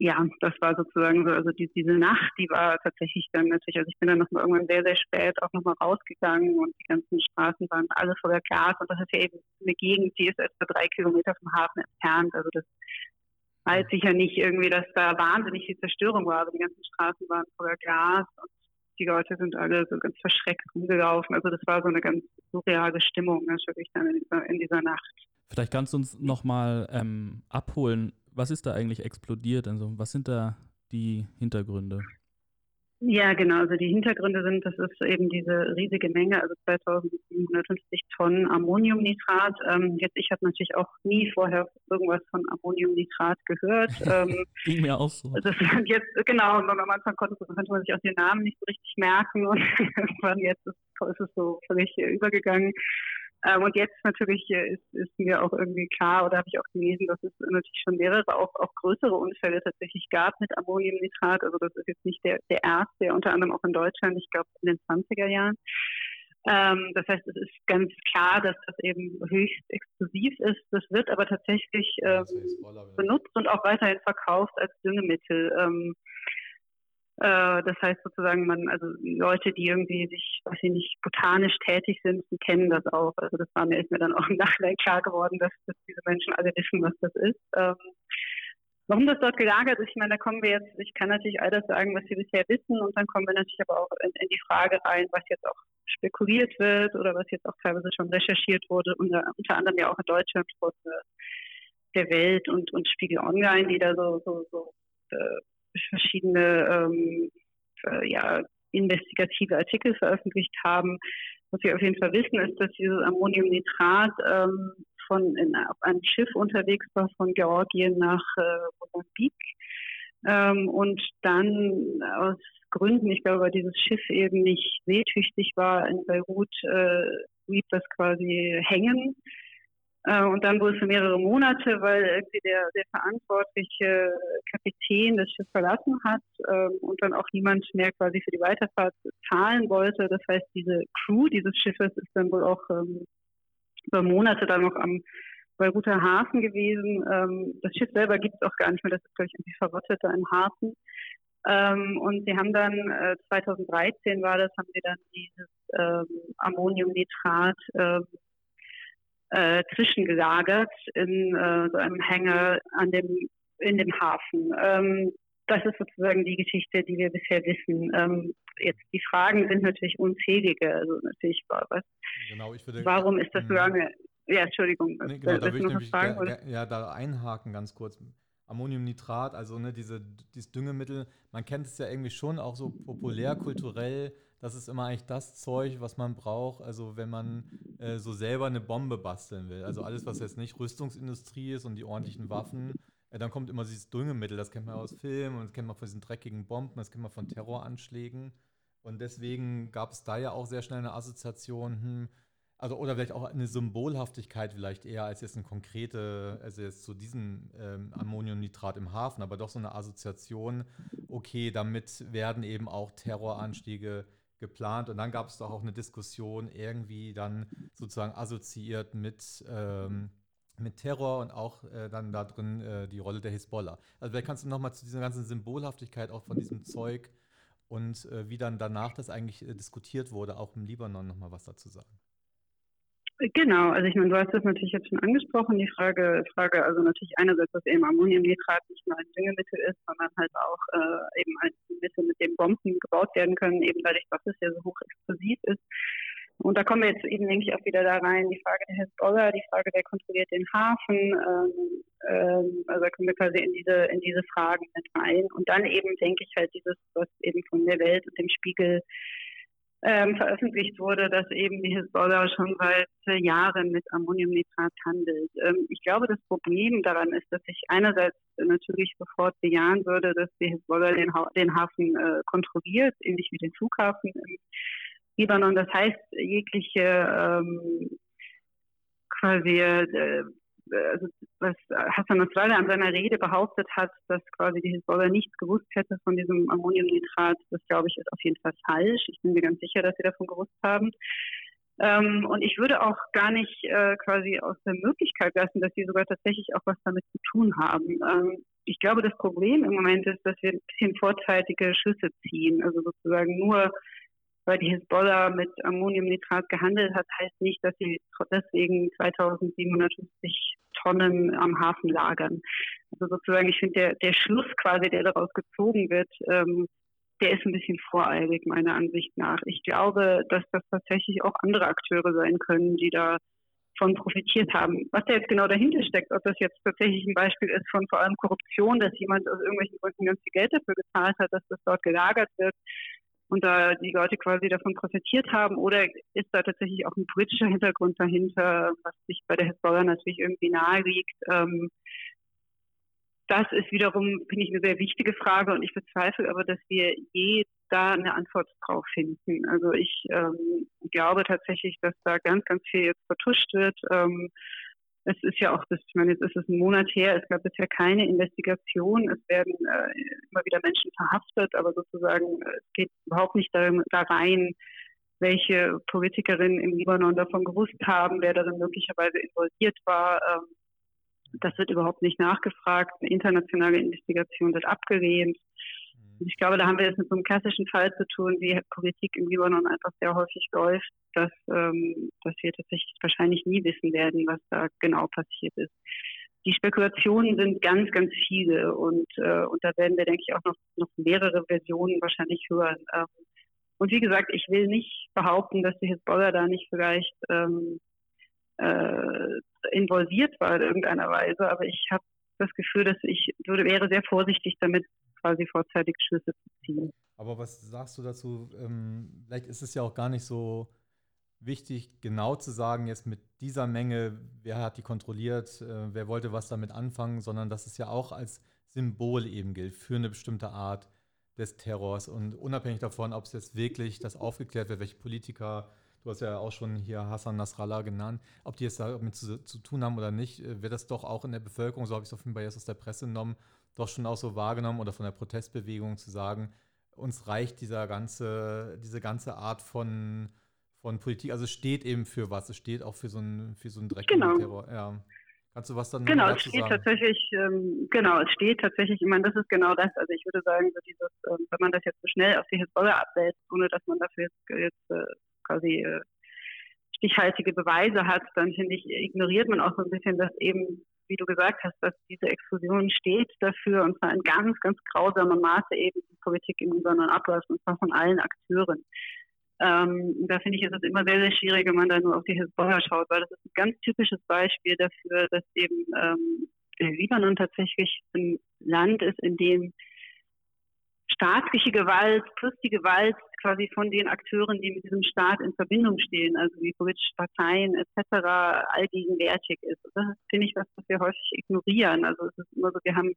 ja, das war sozusagen so, also die, diese Nacht, die war tatsächlich dann natürlich, also ich bin dann nochmal irgendwann sehr, sehr spät auch nochmal rausgegangen und die ganzen Straßen waren alle voller Glas und das ist ja eben eine Gegend, die ist etwa drei Kilometer vom Hafen entfernt, also das heißt sicher nicht irgendwie, dass da wahnsinnig viel Zerstörung war, aber die ganzen Straßen waren voller Glas und die Leute sind alle so ganz verschreckt rumgelaufen, also das war so eine ganz surreale Stimmung natürlich dann in dieser, in dieser Nacht. Vielleicht kannst du uns nochmal ähm, abholen, was ist da eigentlich explodiert? Also was sind da die Hintergründe? Ja, genau. Also die Hintergründe sind, das ist eben diese riesige Menge, also 2750 Tonnen Ammoniumnitrat. Ähm, jetzt, ich habe natürlich auch nie vorher irgendwas von Ammoniumnitrat gehört. Ähm, Ging mir auch so. Das jetzt, genau, am Anfang konnte, konnte man sich auch den Namen nicht so richtig merken und jetzt ist, ist es so völlig übergegangen. Ähm, und jetzt natürlich ist, ist, mir auch irgendwie klar, oder habe ich auch gelesen, dass es natürlich schon mehrere, auch, auch größere Unfälle tatsächlich gab mit Ammoniumnitrat. Also das ist jetzt nicht der, der erste, unter anderem auch in Deutschland, ich glaube in den 20er Jahren. Ähm, das heißt, es ist ganz klar, dass das eben höchst explosiv ist. Das wird aber tatsächlich ähm, benutzt und auch weiterhin verkauft als Düngemittel. Ähm, äh, das heißt sozusagen, man, also Leute, die irgendwie sich, weiß ich nicht, botanisch tätig sind, die kennen das auch. Also das war mir, ist mir dann auch im Nachhinein klar geworden, dass, dass diese Menschen alle wissen, was das ist. Ähm, warum das dort gelagert ist, ich meine, da kommen wir jetzt, ich kann natürlich all das sagen, was wir bisher wissen, und dann kommen wir natürlich aber auch in, in die Frage rein, was jetzt auch spekuliert wird oder was jetzt auch teilweise schon recherchiert wurde, unter, unter anderem ja auch in Deutschland von der Welt und, und Spiegel Online, die da so, so, so äh, verschiedene ähm, äh, ja, investigative Artikel veröffentlicht haben. Was wir auf jeden Fall wissen, ist, dass dieses Ammoniumnitrat ähm, von in, auf einem Schiff unterwegs war von Georgien nach äh, Mosambik ähm, und dann aus Gründen, ich glaube, weil dieses Schiff eben nicht seetüchtig war in Beirut, äh, blieb das quasi hängen und dann wohl für mehrere Monate, weil irgendwie der, der verantwortliche Kapitän das Schiff verlassen hat ähm, und dann auch niemand mehr quasi für die Weiterfahrt zahlen wollte. Das heißt, diese Crew dieses Schiffes ist dann wohl auch ähm, über Monate dann noch am Beiruter Hafen gewesen. Ähm, das Schiff selber gibt es auch gar nicht mehr, das ist, glaube ich, irgendwie verrottet da im Hafen. Und sie haben dann, äh, 2013 war das, haben sie dann dieses Ammoniumnitrat ähm, äh, zwischengelagert in äh, so einem Hänger an dem, in dem Hafen. Ähm, das ist sozusagen die Geschichte, die wir bisher wissen. Ähm, jetzt die Fragen sind natürlich unzählige. Also natürlich, was, genau, würde, warum ist das so mhm. lange? Ja, Entschuldigung. Nee, genau, da würde ich nämlich fragen, ja, ja, da einhaken ganz kurz. Ammoniumnitrat, also ne, diese, dieses Düngemittel, man kennt es ja irgendwie schon auch so populär, kulturell, das ist immer eigentlich das Zeug, was man braucht, also wenn man äh, so selber eine Bombe basteln will. Also alles, was jetzt nicht Rüstungsindustrie ist und die ordentlichen Waffen, äh, dann kommt immer dieses Düngemittel, das kennt man aus Filmen und das kennt man von diesen dreckigen Bomben, das kennt man von Terroranschlägen. Und deswegen gab es da ja auch sehr schnell eine Assoziation, hm, also oder vielleicht auch eine Symbolhaftigkeit vielleicht eher als jetzt eine konkrete, also jetzt zu diesem ähm, Ammoniumnitrat im Hafen, aber doch so eine Assoziation, okay, damit werden eben auch Terroranstiege geplant. Und dann gab es doch auch eine Diskussion irgendwie dann sozusagen assoziiert mit, ähm, mit Terror und auch äh, dann da drin äh, die Rolle der Hisbollah. Also vielleicht kannst du nochmal zu dieser ganzen Symbolhaftigkeit auch von diesem Zeug und äh, wie dann danach das eigentlich äh, diskutiert wurde, auch im Libanon nochmal was dazu sagen. Genau, also ich meine, du hast das natürlich jetzt schon angesprochen, die Frage, Frage also natürlich einerseits, dass eben Ammoniumnitrat nicht nur ein Düngemittel ist, sondern halt auch äh, eben ein Mittel, mit dem Bomben gebaut werden können, eben dadurch, dass es ja so hochexplosiv ist. Und da kommen wir jetzt eben, denke ich, auch wieder da rein, die Frage der Hezbollah, die Frage, wer kontrolliert den Hafen, ähm, ähm, also da kommen wir quasi in diese, in diese Fragen mit rein. Und dann eben, denke ich, halt dieses, was eben von der Welt und dem Spiegel ähm, veröffentlicht wurde, dass eben die Hisbollah schon seit Jahren mit Ammoniumnitrat handelt. Ähm, ich glaube, das Problem daran ist, dass ich einerseits natürlich sofort bejahen würde, dass die Hisbollah den, ha den Hafen äh, kontrolliert, ähnlich wie den Flughafen im Libanon. Das heißt, jegliche ähm, quasi äh, also was Hassan Nasrallah an seiner Rede behauptet hat, dass quasi die Hisbollah nichts gewusst hätte von diesem Ammoniumnitrat, das glaube ich ist auf jeden Fall falsch. Ich bin mir ganz sicher, dass sie davon gewusst haben. Ähm, und ich würde auch gar nicht äh, quasi aus der Möglichkeit lassen, dass sie sogar tatsächlich auch was damit zu tun haben. Ähm, ich glaube, das Problem im Moment ist, dass wir ein bisschen vorzeitige Schlüsse ziehen. Also sozusagen nur weil die Hisbollah mit Ammoniumnitrat gehandelt hat, heißt nicht, dass sie deswegen 2750 Tonnen am Hafen lagern. Also sozusagen, ich finde, der, der Schluss quasi, der daraus gezogen wird, ähm, der ist ein bisschen voreilig, meiner Ansicht nach. Ich glaube, dass das tatsächlich auch andere Akteure sein können, die da von profitiert haben. Was da jetzt genau dahinter steckt, ob das jetzt tatsächlich ein Beispiel ist von vor allem Korruption, dass jemand aus irgendwelchen Gründen ganz viel Geld dafür gezahlt hat, dass das dort gelagert wird, und da die Leute quasi davon profitiert haben oder ist da tatsächlich auch ein politischer Hintergrund dahinter, was sich bei der Hezbollah natürlich irgendwie nahe liegt. Ähm, das ist wiederum, finde ich, eine sehr wichtige Frage und ich bezweifle aber, dass wir je da eine Antwort drauf finden. Also ich ähm, glaube tatsächlich, dass da ganz, ganz viel jetzt vertuscht wird. Ähm, es ist ja auch, das, ich meine, jetzt ist es ein Monat her, es gab bisher keine Investigation, es werden äh, immer wieder Menschen verhaftet, aber sozusagen äh, es geht überhaupt nicht da, da rein, welche Politikerinnen im Libanon davon gewusst haben, wer darin möglicherweise involviert war. Ähm, das wird überhaupt nicht nachgefragt. Eine internationale Investigation wird abgelehnt. Ich glaube, da haben wir es mit so einem klassischen Fall zu tun, wie Politik im Libanon einfach sehr häufig läuft, dass, ähm, dass wir tatsächlich wahrscheinlich nie wissen werden, was da genau passiert ist. Die Spekulationen sind ganz, ganz viele und, äh, und da werden wir, denke ich, auch noch, noch mehrere Versionen wahrscheinlich hören. Ähm, und wie gesagt, ich will nicht behaupten, dass die Hezbollah da nicht vielleicht ähm, äh, involviert war in irgendeiner Weise, aber ich habe das Gefühl, dass ich würde, wäre sehr vorsichtig damit, quasi vorzeitig Schlüsse zu ziehen. Aber was sagst du dazu? Ähm, vielleicht ist es ja auch gar nicht so wichtig, genau zu sagen, jetzt mit dieser Menge, wer hat die kontrolliert, äh, wer wollte was damit anfangen, sondern dass es ja auch als Symbol eben gilt für eine bestimmte Art des Terrors. Und unabhängig davon, ob es jetzt wirklich das aufgeklärt wird, welche Politiker, du hast ja auch schon hier Hassan Nasrallah genannt, ob die jetzt damit zu, zu tun haben oder nicht, äh, wird das doch auch in der Bevölkerung, so habe ich es auf jeden Fall jetzt aus der Presse genommen, doch schon auch so wahrgenommen oder von der Protestbewegung zu sagen, uns reicht dieser ganze, diese ganze Art von, von Politik, also es steht eben für was, es steht auch für so einen, für so einen dreckigen genau. Terror. Ja. Kannst du was dann genau, dazu es steht sagen? tatsächlich, ähm, genau, es steht tatsächlich, ich meine, das ist genau das. Also ich würde sagen, so dieses, ähm, wenn man das jetzt so schnell auf die Hisbollah abwälzt, ohne dass man dafür jetzt, jetzt äh, quasi äh, stichhaltige Beweise hat, dann finde ich, ignoriert man auch so ein bisschen, dass eben wie du gesagt hast, dass diese Explosion steht dafür und zwar in ganz, ganz grausamem Maße eben die Politik im Libanon abläuft und zwar von allen Akteuren. Ähm, da finde ich, ist es immer sehr, sehr schwierig, wenn man da nur auf die Hisbollah schaut, weil das ist ein ganz typisches Beispiel dafür, dass eben ähm, der Libanon tatsächlich ein Land ist, in dem staatliche Gewalt plus die Gewalt quasi von den Akteuren, die mit diesem Staat in Verbindung stehen, also wie politische Parteien etc., allgegenwärtig ist. Das finde ich, was, was wir häufig ignorieren. Also es ist immer so, wir haben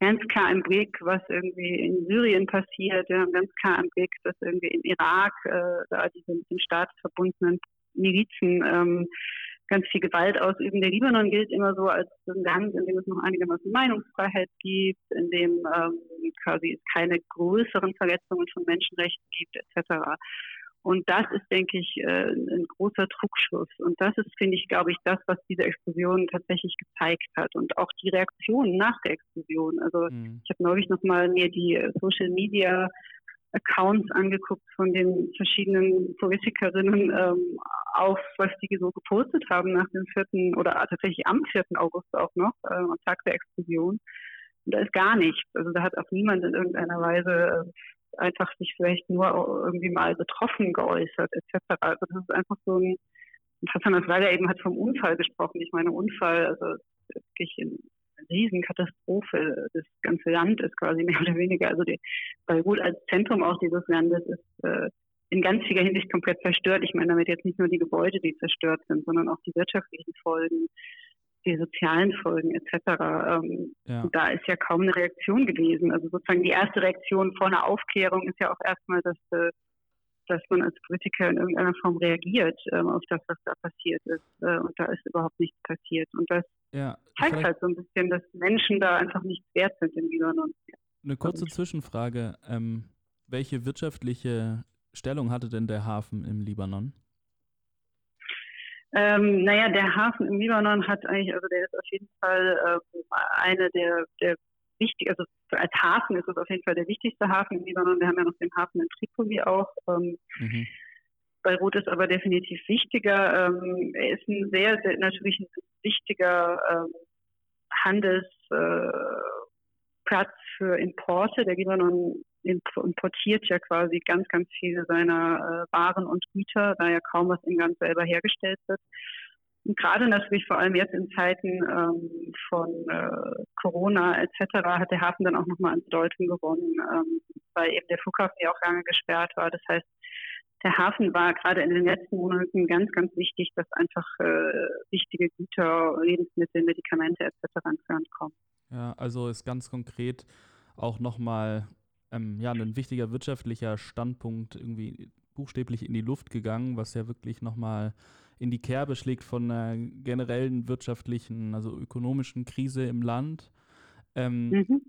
ganz klar im Blick, was irgendwie in Syrien passiert. Wir haben ganz klar im Blick, dass irgendwie im Irak äh, da diese mit dem Staat verbundenen Milizen ähm, ganz viel Gewalt ausüben. Der Libanon gilt immer so als ein Land, in dem es noch einigermaßen Meinungsfreiheit gibt, in dem ähm, quasi es keine größeren Verletzungen von Menschenrechten gibt, etc. Und das ist, denke ich, äh, ein großer Trugschluss. Und das ist, finde ich, glaube ich, das, was diese Explosion tatsächlich gezeigt hat. Und auch die Reaktionen nach der Explosion. Also mhm. ich habe neulich nochmal mir die Social Media Accounts angeguckt von den verschiedenen Politikerinnen ähm, auf, was die so gepostet haben nach dem 4. oder tatsächlich am 4. August auch noch, äh, am Tag der Explosion. Und da ist gar nichts. Also da hat auch niemand in irgendeiner Weise äh, einfach sich vielleicht nur irgendwie mal betroffen geäußert, etc. Also das ist einfach so ein, Hassan Aswalder eben hat vom Unfall gesprochen. Ich meine, Unfall, also wirklich in Riesenkatastrophe. Das ganze Land ist quasi mehr oder weniger, also die Beirut als Zentrum auch dieses Landes ist äh, in ganz vieler Hinsicht komplett zerstört. Ich meine damit jetzt nicht nur die Gebäude, die zerstört sind, sondern auch die wirtschaftlichen Folgen, die sozialen Folgen etc. Ähm, ja. Da ist ja kaum eine Reaktion gewesen. Also sozusagen die erste Reaktion vor einer Aufklärung ist ja auch erstmal, dass äh, dass man als Politiker in irgendeiner Form reagiert ähm, auf das, was da passiert ist. Äh, und da ist überhaupt nichts passiert. Und das ja, zeigt halt so ein bisschen, dass Menschen da einfach nichts wert sind im Libanon. Eine kurze Zwischenfrage. Ähm, welche wirtschaftliche Stellung hatte denn der Hafen im Libanon? Ähm, naja, der Hafen im Libanon hat eigentlich, also der ist auf jeden Fall äh, eine der, der wichtig, also als Hafen ist es auf jeden Fall der wichtigste Hafen im Libanon. Wir haben ja noch den Hafen in Tripoli auch. Ähm, mhm. Beirut ist aber definitiv wichtiger. Ähm, er ist ein sehr, sehr natürlich ein wichtiger ähm, Handelsplatz äh, für Importe. Der Libanon importiert ja quasi ganz, ganz viele seiner äh, Waren und Güter, da ja kaum was in ganz selber hergestellt wird. Und gerade natürlich vor allem jetzt in Zeiten ähm, von äh, Corona etc. hat der Hafen dann auch nochmal an Bedeutung gewonnen, ähm, weil eben der Flughafen ja auch lange gesperrt war. Das heißt, der Hafen war gerade in den letzten Monaten ganz, ganz wichtig, dass einfach äh, wichtige Güter, Lebensmittel, Medikamente etc. ins Land kommen. Ja, also ist ganz konkret auch nochmal ähm, ja, ein wichtiger wirtschaftlicher Standpunkt irgendwie buchstäblich in die Luft gegangen, was ja wirklich nochmal in die Kerbe schlägt von einer generellen wirtschaftlichen, also ökonomischen Krise im Land. Ähm, mhm.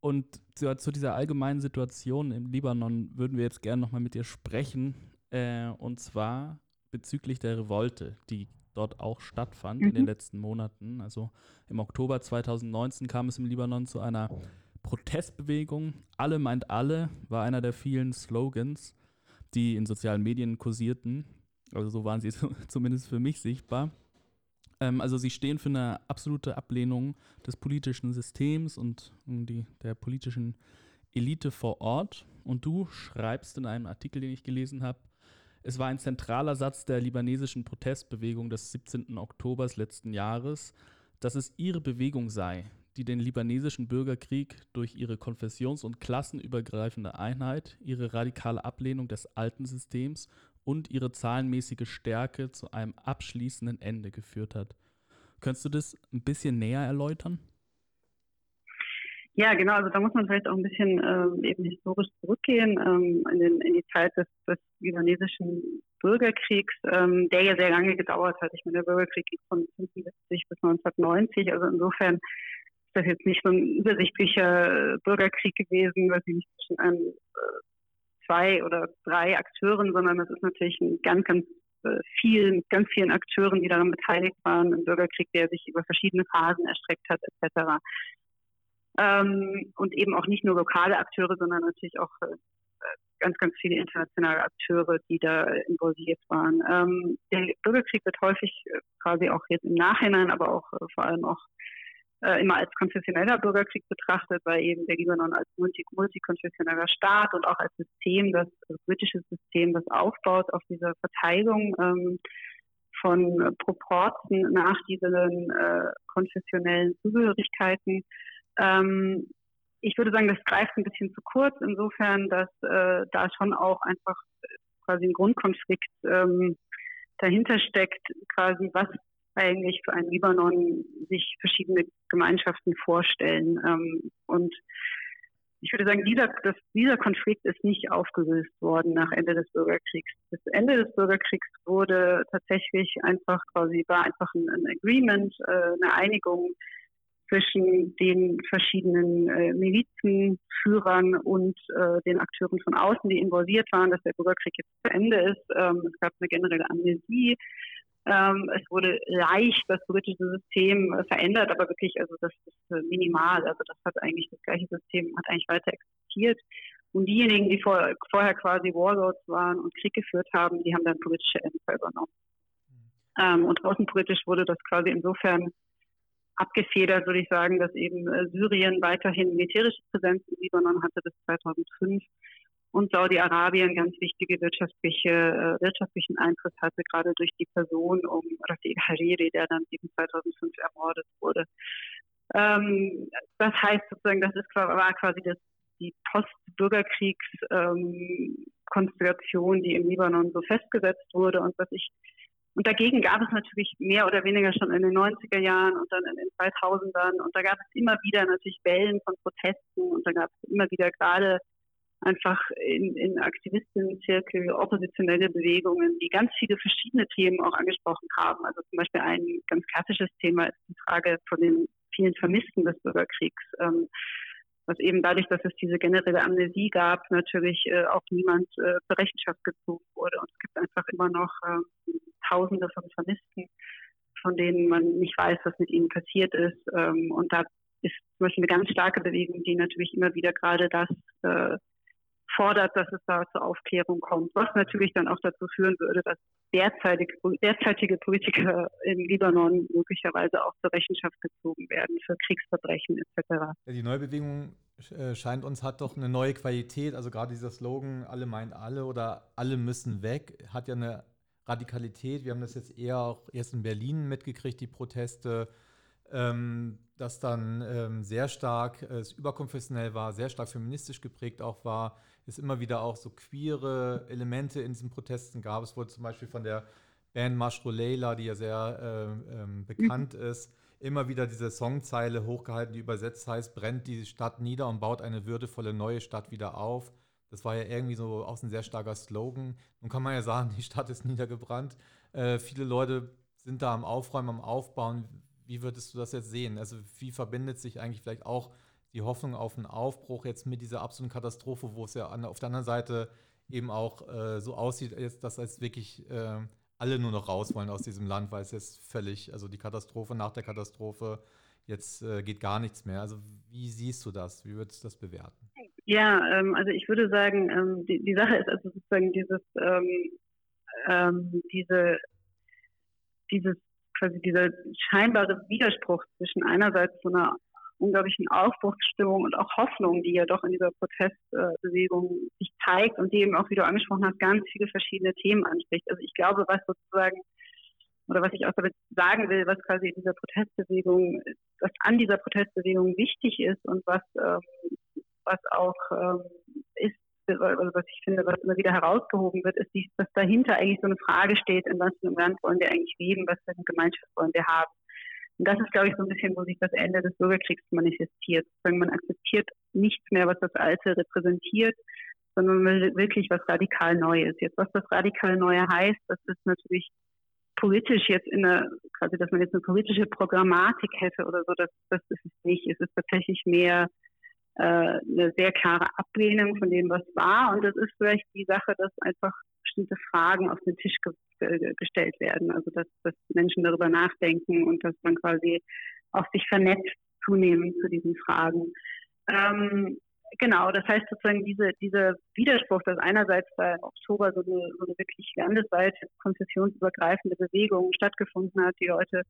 Und zu, zu, dieser allgemeinen Situation im Libanon würden wir jetzt gerne nochmal mit dir sprechen. Äh, und zwar bezüglich der Revolte, die dort auch stattfand mhm. in den mhm. letzten Monaten. Also im Oktober 2019 kam es im Libanon zu einer Protestbewegung. Alle meint alle war einer der vielen Slogans, die in sozialen Medien kursierten. Also so waren sie zumindest für mich sichtbar. Ähm, also sie stehen für eine absolute Ablehnung des politischen Systems und die, der politischen Elite vor Ort. Und du schreibst in einem Artikel, den ich gelesen habe, es war ein zentraler Satz der libanesischen Protestbewegung des 17. Oktobers letzten Jahres, dass es ihre Bewegung sei, die den libanesischen Bürgerkrieg durch ihre konfessions- und klassenübergreifende Einheit, ihre radikale Ablehnung des alten Systems und ihre zahlenmäßige Stärke zu einem abschließenden Ende geführt hat. Könntest du das ein bisschen näher erläutern? Ja, genau. Also da muss man vielleicht auch ein bisschen ähm, eben historisch zurückgehen ähm, in, den, in, die Zeit des, des libanesischen Bürgerkriegs, ähm, der ja sehr lange gedauert hat. Ich meine, der Bürgerkrieg geht von 1975 bis 1990. Also insofern ist das jetzt nicht so ein übersichtlicher Bürgerkrieg gewesen, weil sie nicht zwischen einem äh, zwei oder drei Akteuren, sondern es ist natürlich ein ganz, ganz äh, viel, mit ganz vielen Akteuren, die daran beteiligt waren, ein Bürgerkrieg, der sich über verschiedene Phasen erstreckt hat, etc. Ähm, und eben auch nicht nur lokale Akteure, sondern natürlich auch äh, ganz, ganz viele internationale Akteure, die da involviert waren. Ähm, der Bürgerkrieg wird häufig äh, quasi auch jetzt im Nachhinein, aber auch vor allem auch äh, immer als konfessioneller Bürgerkrieg betrachtet, weil eben der Libanon als multi Staat und auch als System, das, das britische System, das aufbaut auf dieser Verteilung ähm, von Proporten nach diesen äh, konfessionellen Zugehörigkeiten. Ähm, ich würde sagen, das greift ein bisschen zu kurz, insofern, dass äh, da schon auch einfach quasi ein Grundkonflikt ähm, dahinter steckt, quasi was eigentlich für einen Libanon sich verschiedene Gemeinschaften vorstellen. Ähm, und ich würde sagen, dieser, das, dieser Konflikt ist nicht aufgelöst worden nach Ende des Bürgerkriegs. Das Ende des Bürgerkriegs wurde tatsächlich einfach quasi, war einfach ein, ein Agreement, äh, eine Einigung zwischen den verschiedenen äh, Milizenführern und äh, den Akteuren von außen, die involviert waren, dass der Bürgerkrieg jetzt zu Ende ist. Ähm, es gab eine generelle Amnesie. Ähm, es wurde leicht das politische System äh, verändert, aber wirklich, also das ist äh, minimal. Also das hat eigentlich das gleiche System, hat eigentlich weiter existiert. Und diejenigen, die vor, vorher quasi Warlords waren und Krieg geführt haben, die haben dann politische Ämter übernommen. Mhm. Ähm, und außenpolitisch wurde das quasi insofern abgefedert, würde ich sagen, dass eben äh, Syrien weiterhin militärische Präsenz im Libanon hatte bis 2005 und Saudi-Arabien ganz wichtige wirtschaftliche, äh, wirtschaftlichen Einfluss hatte, gerade durch die Person um Rafiq Hariri, der dann eben 2005 ermordet wurde. Ähm, das heißt sozusagen, das ist, war quasi das, die Post-Bürgerkriegs-Konstellation, ähm, die im Libanon so festgesetzt wurde und was ich und dagegen gab es natürlich mehr oder weniger schon in den 90er Jahren und dann in den 2000ern. Und da gab es immer wieder natürlich Wellen von Protesten und da gab es immer wieder gerade einfach in, in Aktivistinnenzirkel oppositionelle Bewegungen, die ganz viele verschiedene Themen auch angesprochen haben. Also zum Beispiel ein ganz klassisches Thema ist die Frage von den vielen Vermissten des Bürgerkriegs. Ähm, was eben dadurch, dass es diese generelle Amnesie gab, natürlich äh, auch niemand äh, zur Rechenschaft gezogen wurde. Und es gibt einfach immer noch äh, Tausende von Vermissten, von denen man nicht weiß, was mit ihnen passiert ist. Ähm, und da ist zum Beispiel eine ganz starke Bewegung, die natürlich immer wieder gerade das äh, fordert, dass es da zur Aufklärung kommt, was natürlich dann auch dazu führen würde, dass derzeitige, derzeitige Politiker im Libanon möglicherweise auch zur Rechenschaft gezogen werden für Kriegsverbrechen etc. Die neue Bewegung äh, scheint uns hat doch eine neue Qualität. Also gerade dieser Slogan, alle meint alle oder alle müssen weg, hat ja eine Radikalität. Wir haben das jetzt eher auch erst in Berlin mitgekriegt, die Proteste, ähm, das dann ähm, sehr stark äh, überkonfessionell war, sehr stark feministisch geprägt auch war, es immer wieder auch so queere Elemente in diesen Protesten gab. Es wurde zum Beispiel von der Band Mashro Leila, die ja sehr äh, ähm, bekannt mhm. ist, immer wieder diese Songzeile hochgehalten, die übersetzt heißt, brennt die Stadt nieder und baut eine würdevolle neue Stadt wieder auf. Das war ja irgendwie so auch ein sehr starker Slogan. Nun kann man ja sagen, die Stadt ist niedergebrannt. Äh, viele Leute sind da am Aufräumen, am Aufbauen. Wie würdest du das jetzt sehen? Also wie verbindet sich eigentlich vielleicht auch die Hoffnung auf einen Aufbruch jetzt mit dieser absoluten Katastrophe, wo es ja an, auf der anderen Seite eben auch äh, so aussieht, dass als wirklich äh, alle nur noch raus wollen aus diesem Land, weil es jetzt völlig, also die Katastrophe nach der Katastrophe, jetzt äh, geht gar nichts mehr. Also wie siehst du das? Wie würdest du das bewerten? Ja, ähm, also ich würde sagen, ähm, die, die, Sache ist also sozusagen dieses, ähm, ähm diese, dieses quasi dieser scheinbare Widerspruch zwischen einerseits so einer unglaublichen Aufbruchsstimmung und auch Hoffnung, die ja doch in dieser Protestbewegung sich zeigt und die eben auch, wie du angesprochen hast, ganz viele verschiedene Themen anspricht. Also ich glaube, was sozusagen oder was ich auch damit sagen will, was quasi in dieser Protestbewegung, was an dieser Protestbewegung wichtig ist und was, ähm, was auch ähm, ist, also was ich finde, was immer wieder herausgehoben wird, ist, dass dahinter eigentlich so eine Frage steht, in was für einem Land wollen wir eigentlich leben, was für eine Gemeinschaft wollen wir haben. Und das ist, glaube ich, so ein bisschen, wo sich das Ende des Bürgerkriegs manifestiert. Man akzeptiert nichts mehr, was das Alte repräsentiert, sondern will wirklich was radikal Neues. Jetzt, was das radikal Neue heißt, das ist natürlich politisch jetzt in der, quasi, dass man jetzt eine politische Programmatik hätte oder so, das, das ist es nicht. Es ist tatsächlich mehr äh, eine sehr klare Ablehnung von dem, was war. Und das ist vielleicht die Sache, dass einfach bestimmte Fragen auf den Tisch ge gestellt werden. Also dass, dass Menschen darüber nachdenken und dass man quasi auch sich vernetzt zunehmend zu diesen Fragen. Ähm, genau, das heißt sozusagen diese, dieser Widerspruch, dass einerseits da im Oktober so eine, so eine wirklich landesweit konfessionsübergreifende Bewegung stattgefunden hat, die Leute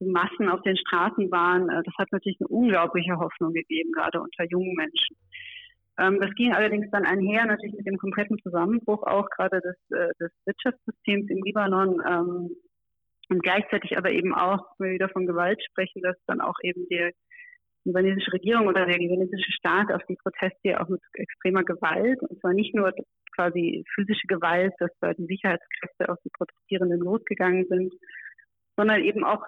Massen auf den Straßen waren, äh, das hat natürlich eine unglaubliche Hoffnung gegeben, gerade unter jungen Menschen. Ähm, das ging allerdings dann einher natürlich mit dem kompletten Zusammenbruch auch gerade des, äh, des Wirtschaftssystems im Libanon. Ähm, Und gleichzeitig aber eben auch, wenn wir wieder von Gewalt sprechen, dass dann auch eben die libanesische Regierung oder der libanesische Staat auf die Proteste auch mit extremer Gewalt, und zwar nicht nur quasi physische Gewalt, dass da die Sicherheitskräfte auf die Protestierenden losgegangen sind, sondern eben auch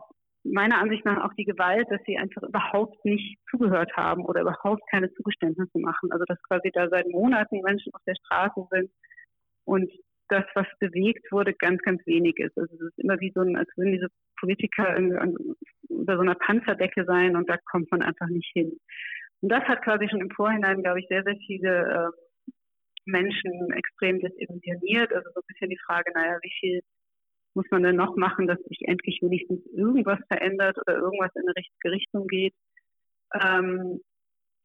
meiner Ansicht nach auch die Gewalt, dass sie einfach überhaupt nicht zugehört haben oder überhaupt keine Zugeständnisse machen. Also dass quasi da seit Monaten Menschen auf der Straße sind und das, was bewegt wurde, ganz, ganz wenig ist. Also es ist immer wie so ein, als würden diese Politiker unter so einer Panzerdecke sein und da kommt man einfach nicht hin. Und das hat quasi schon im Vorhinein, glaube ich, sehr, sehr viele äh, Menschen extrem desillusioniert. Also so ein bisschen die Frage, naja, wie viel muss man denn noch machen, dass sich endlich wenigstens irgendwas verändert oder irgendwas in eine richtige Richtung geht. Ähm,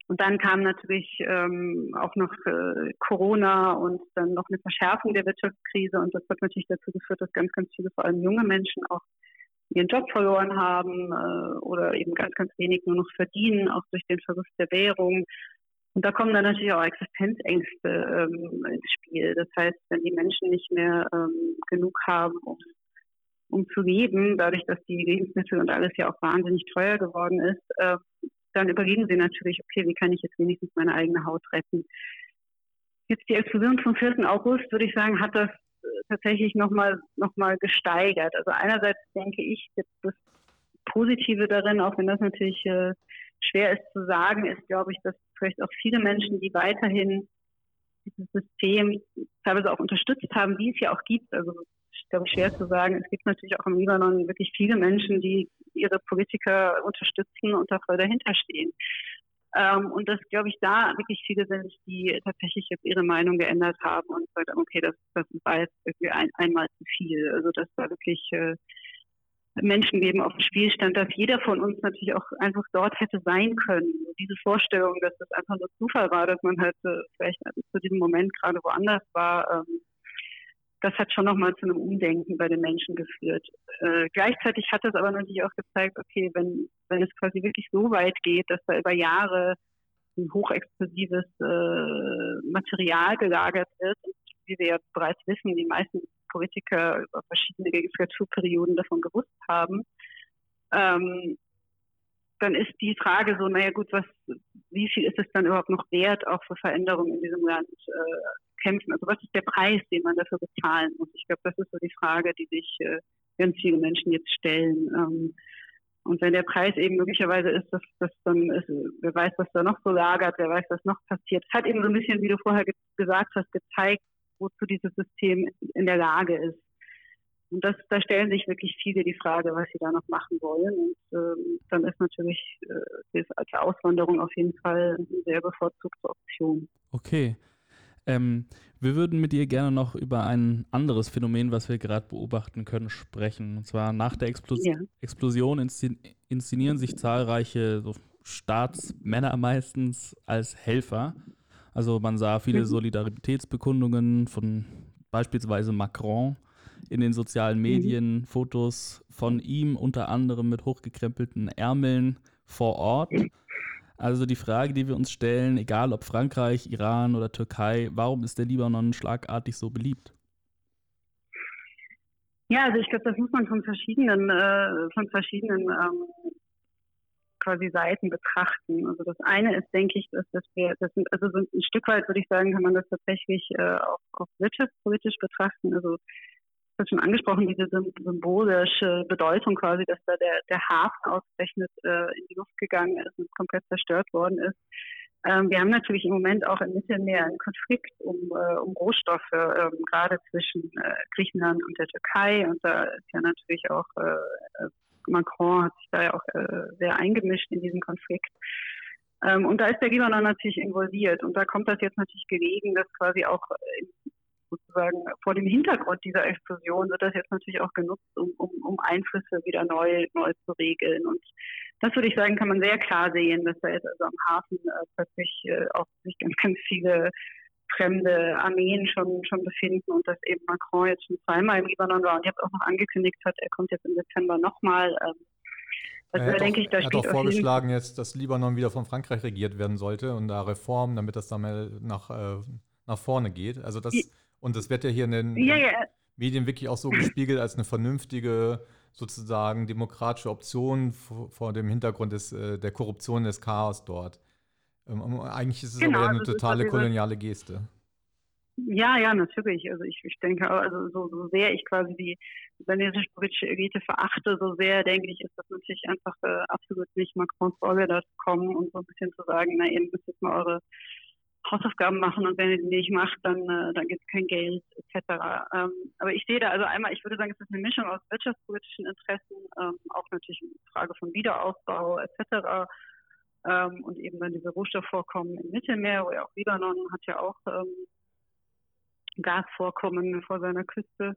und dann kam natürlich ähm, auch noch äh, Corona und dann noch eine Verschärfung der Wirtschaftskrise. Und das hat natürlich dazu geführt, dass ganz, ganz viele, vor allem junge Menschen, auch ihren Job verloren haben äh, oder eben ganz, ganz wenig nur noch verdienen, auch durch den Verlust der Währung. Und da kommen dann natürlich auch Existenzängste ähm, ins Spiel. Das heißt, wenn die Menschen nicht mehr ähm, genug haben, um, um zu leben, dadurch, dass die Lebensmittel und alles ja auch wahnsinnig teuer geworden ist, äh, dann überlegen sie natürlich, okay, wie kann ich jetzt wenigstens meine eigene Haut retten. Jetzt die Explosion vom 4. August, würde ich sagen, hat das äh, tatsächlich nochmal noch mal gesteigert. Also einerseits denke ich, das Positive darin, auch wenn das natürlich äh, schwer ist zu sagen, ist, glaube ich, dass vielleicht auch viele Menschen, die weiterhin dieses System teilweise auch unterstützt haben, wie es ja auch gibt. Also glaube ich, schwer zu sagen. Es gibt natürlich auch im Libanon wirklich viele Menschen, die ihre Politiker unterstützen und da voll dahinter stehen. Ähm, und dass, glaube ich, da wirklich viele sind, die tatsächlich jetzt ihre Meinung geändert haben und haben, okay, das, das war jetzt irgendwie ein, einmal zu viel. Also dass da wirklich äh, Menschenleben auf dem Spiel stand, dass jeder von uns natürlich auch einfach dort hätte sein können. Diese Vorstellung, dass das einfach nur Zufall war, dass man halt äh, vielleicht zu diesem Moment gerade woanders war, ähm, das hat schon nochmal zu einem Umdenken bei den Menschen geführt. Äh, gleichzeitig hat es aber natürlich auch gezeigt, okay, wenn, wenn es quasi wirklich so weit geht, dass da über Jahre ein hochexplosives äh, Material gelagert und wie wir ja bereits wissen, die meisten Politiker über verschiedene Legislaturperioden davon gewusst haben, ähm, dann ist die Frage so, naja gut, was, wie viel ist es dann überhaupt noch wert, auch für Veränderungen in diesem Land äh, kämpfen? Also was ist der Preis, den man dafür bezahlen muss? Ich glaube, das ist so die Frage, die sich äh, ganz viele Menschen jetzt stellen. Ähm, und wenn der Preis eben möglicherweise ist, dass das dann ist, wer weiß, was da noch so lagert, wer weiß, was noch passiert. Es hat eben so ein bisschen, wie du vorher ge gesagt hast, gezeigt, wozu dieses System in der Lage ist. Und das, da stellen sich wirklich viele die Frage, was sie da noch machen wollen. Und ähm, dann ist natürlich äh, die Auswanderung auf jeden Fall eine sehr bevorzugte Option. Okay. Ähm, wir würden mit dir gerne noch über ein anderes Phänomen, was wir gerade beobachten können, sprechen. Und zwar nach der Explos ja. Explosion inszenieren sich zahlreiche so Staatsmänner meistens als Helfer. Also man sah viele mhm. Solidaritätsbekundungen von beispielsweise Macron in den sozialen mhm. Medien, mhm. Fotos von ihm unter anderem mit hochgekrempelten Ärmeln vor Ort. Also die Frage, die wir uns stellen, egal ob Frankreich, Iran oder Türkei, warum ist der Libanon schlagartig so beliebt? Ja, also ich glaube, das muss man von verschiedenen, äh, von verschiedenen ähm, quasi Seiten betrachten. Also das eine ist, denke ich, dass, dass wir, das sind, also so ein Stück weit würde ich sagen, kann man das tatsächlich äh, auch, auch wirtschaftspolitisch betrachten. Also das schon angesprochen, diese symbolische Bedeutung quasi, dass da der, der Hafen ausgerechnet äh, in die Luft gegangen ist und komplett zerstört worden ist. Ähm, wir haben natürlich im Moment auch im Mittelmeer einen Konflikt um, äh, um Rohstoffe, ähm, gerade zwischen äh, Griechenland und der Türkei. Und da ist ja natürlich auch äh, Macron hat sich da ja auch äh, sehr eingemischt in diesen Konflikt. Ähm, und da ist der Libanon natürlich involviert. Und da kommt das jetzt natürlich gelegen, dass quasi auch sozusagen vor dem Hintergrund dieser Explosion wird das jetzt natürlich auch genutzt, um, um, um Einflüsse wieder neu, neu zu regeln. Und das würde ich sagen, kann man sehr klar sehen, dass da jetzt also am Hafen äh, plötzlich äh, auch sich ganz, ganz viele fremde Armeen schon, schon befinden und dass eben Macron jetzt schon zweimal im Libanon war und jetzt auch noch angekündigt hat, er kommt jetzt im Dezember nochmal. Ähm, also er hat, denke auch, ich, da er hat auch vorgeschlagen jetzt, dass Libanon wieder von Frankreich regiert werden sollte und da Reformen, damit das dann mal nach, äh, nach vorne geht. Also das, und das wird ja hier in den ja, ja. Medien wirklich auch so gespiegelt als eine vernünftige sozusagen demokratische Option vor dem Hintergrund des, äh, der Korruption des Chaos dort. Ähm, eigentlich ist es genau, aber ja eine totale koloniale Geste. Ja, ja, natürlich. Also ich, ich denke, also so, so sehr ich quasi die sudanesische politische Elite verachte, so sehr denke ich, ist das natürlich einfach äh, absolut nicht Macrons Rolle, da zu kommen und so ein bisschen zu sagen, na, ihr müsst jetzt mal eure Hausaufgaben machen und wenn ihr die nicht macht, dann, äh, dann gibt es kein Geld etc. Ähm, aber ich sehe da also einmal, ich würde sagen, es ist eine Mischung aus wirtschaftspolitischen Interessen, ähm, auch natürlich eine Frage von Wiederaufbau etc. Ähm, und eben dann diese Rohstoffvorkommen im Mittelmeer, wo ja auch Libanon hat ja auch ähm, Gasvorkommen vor seiner Küste.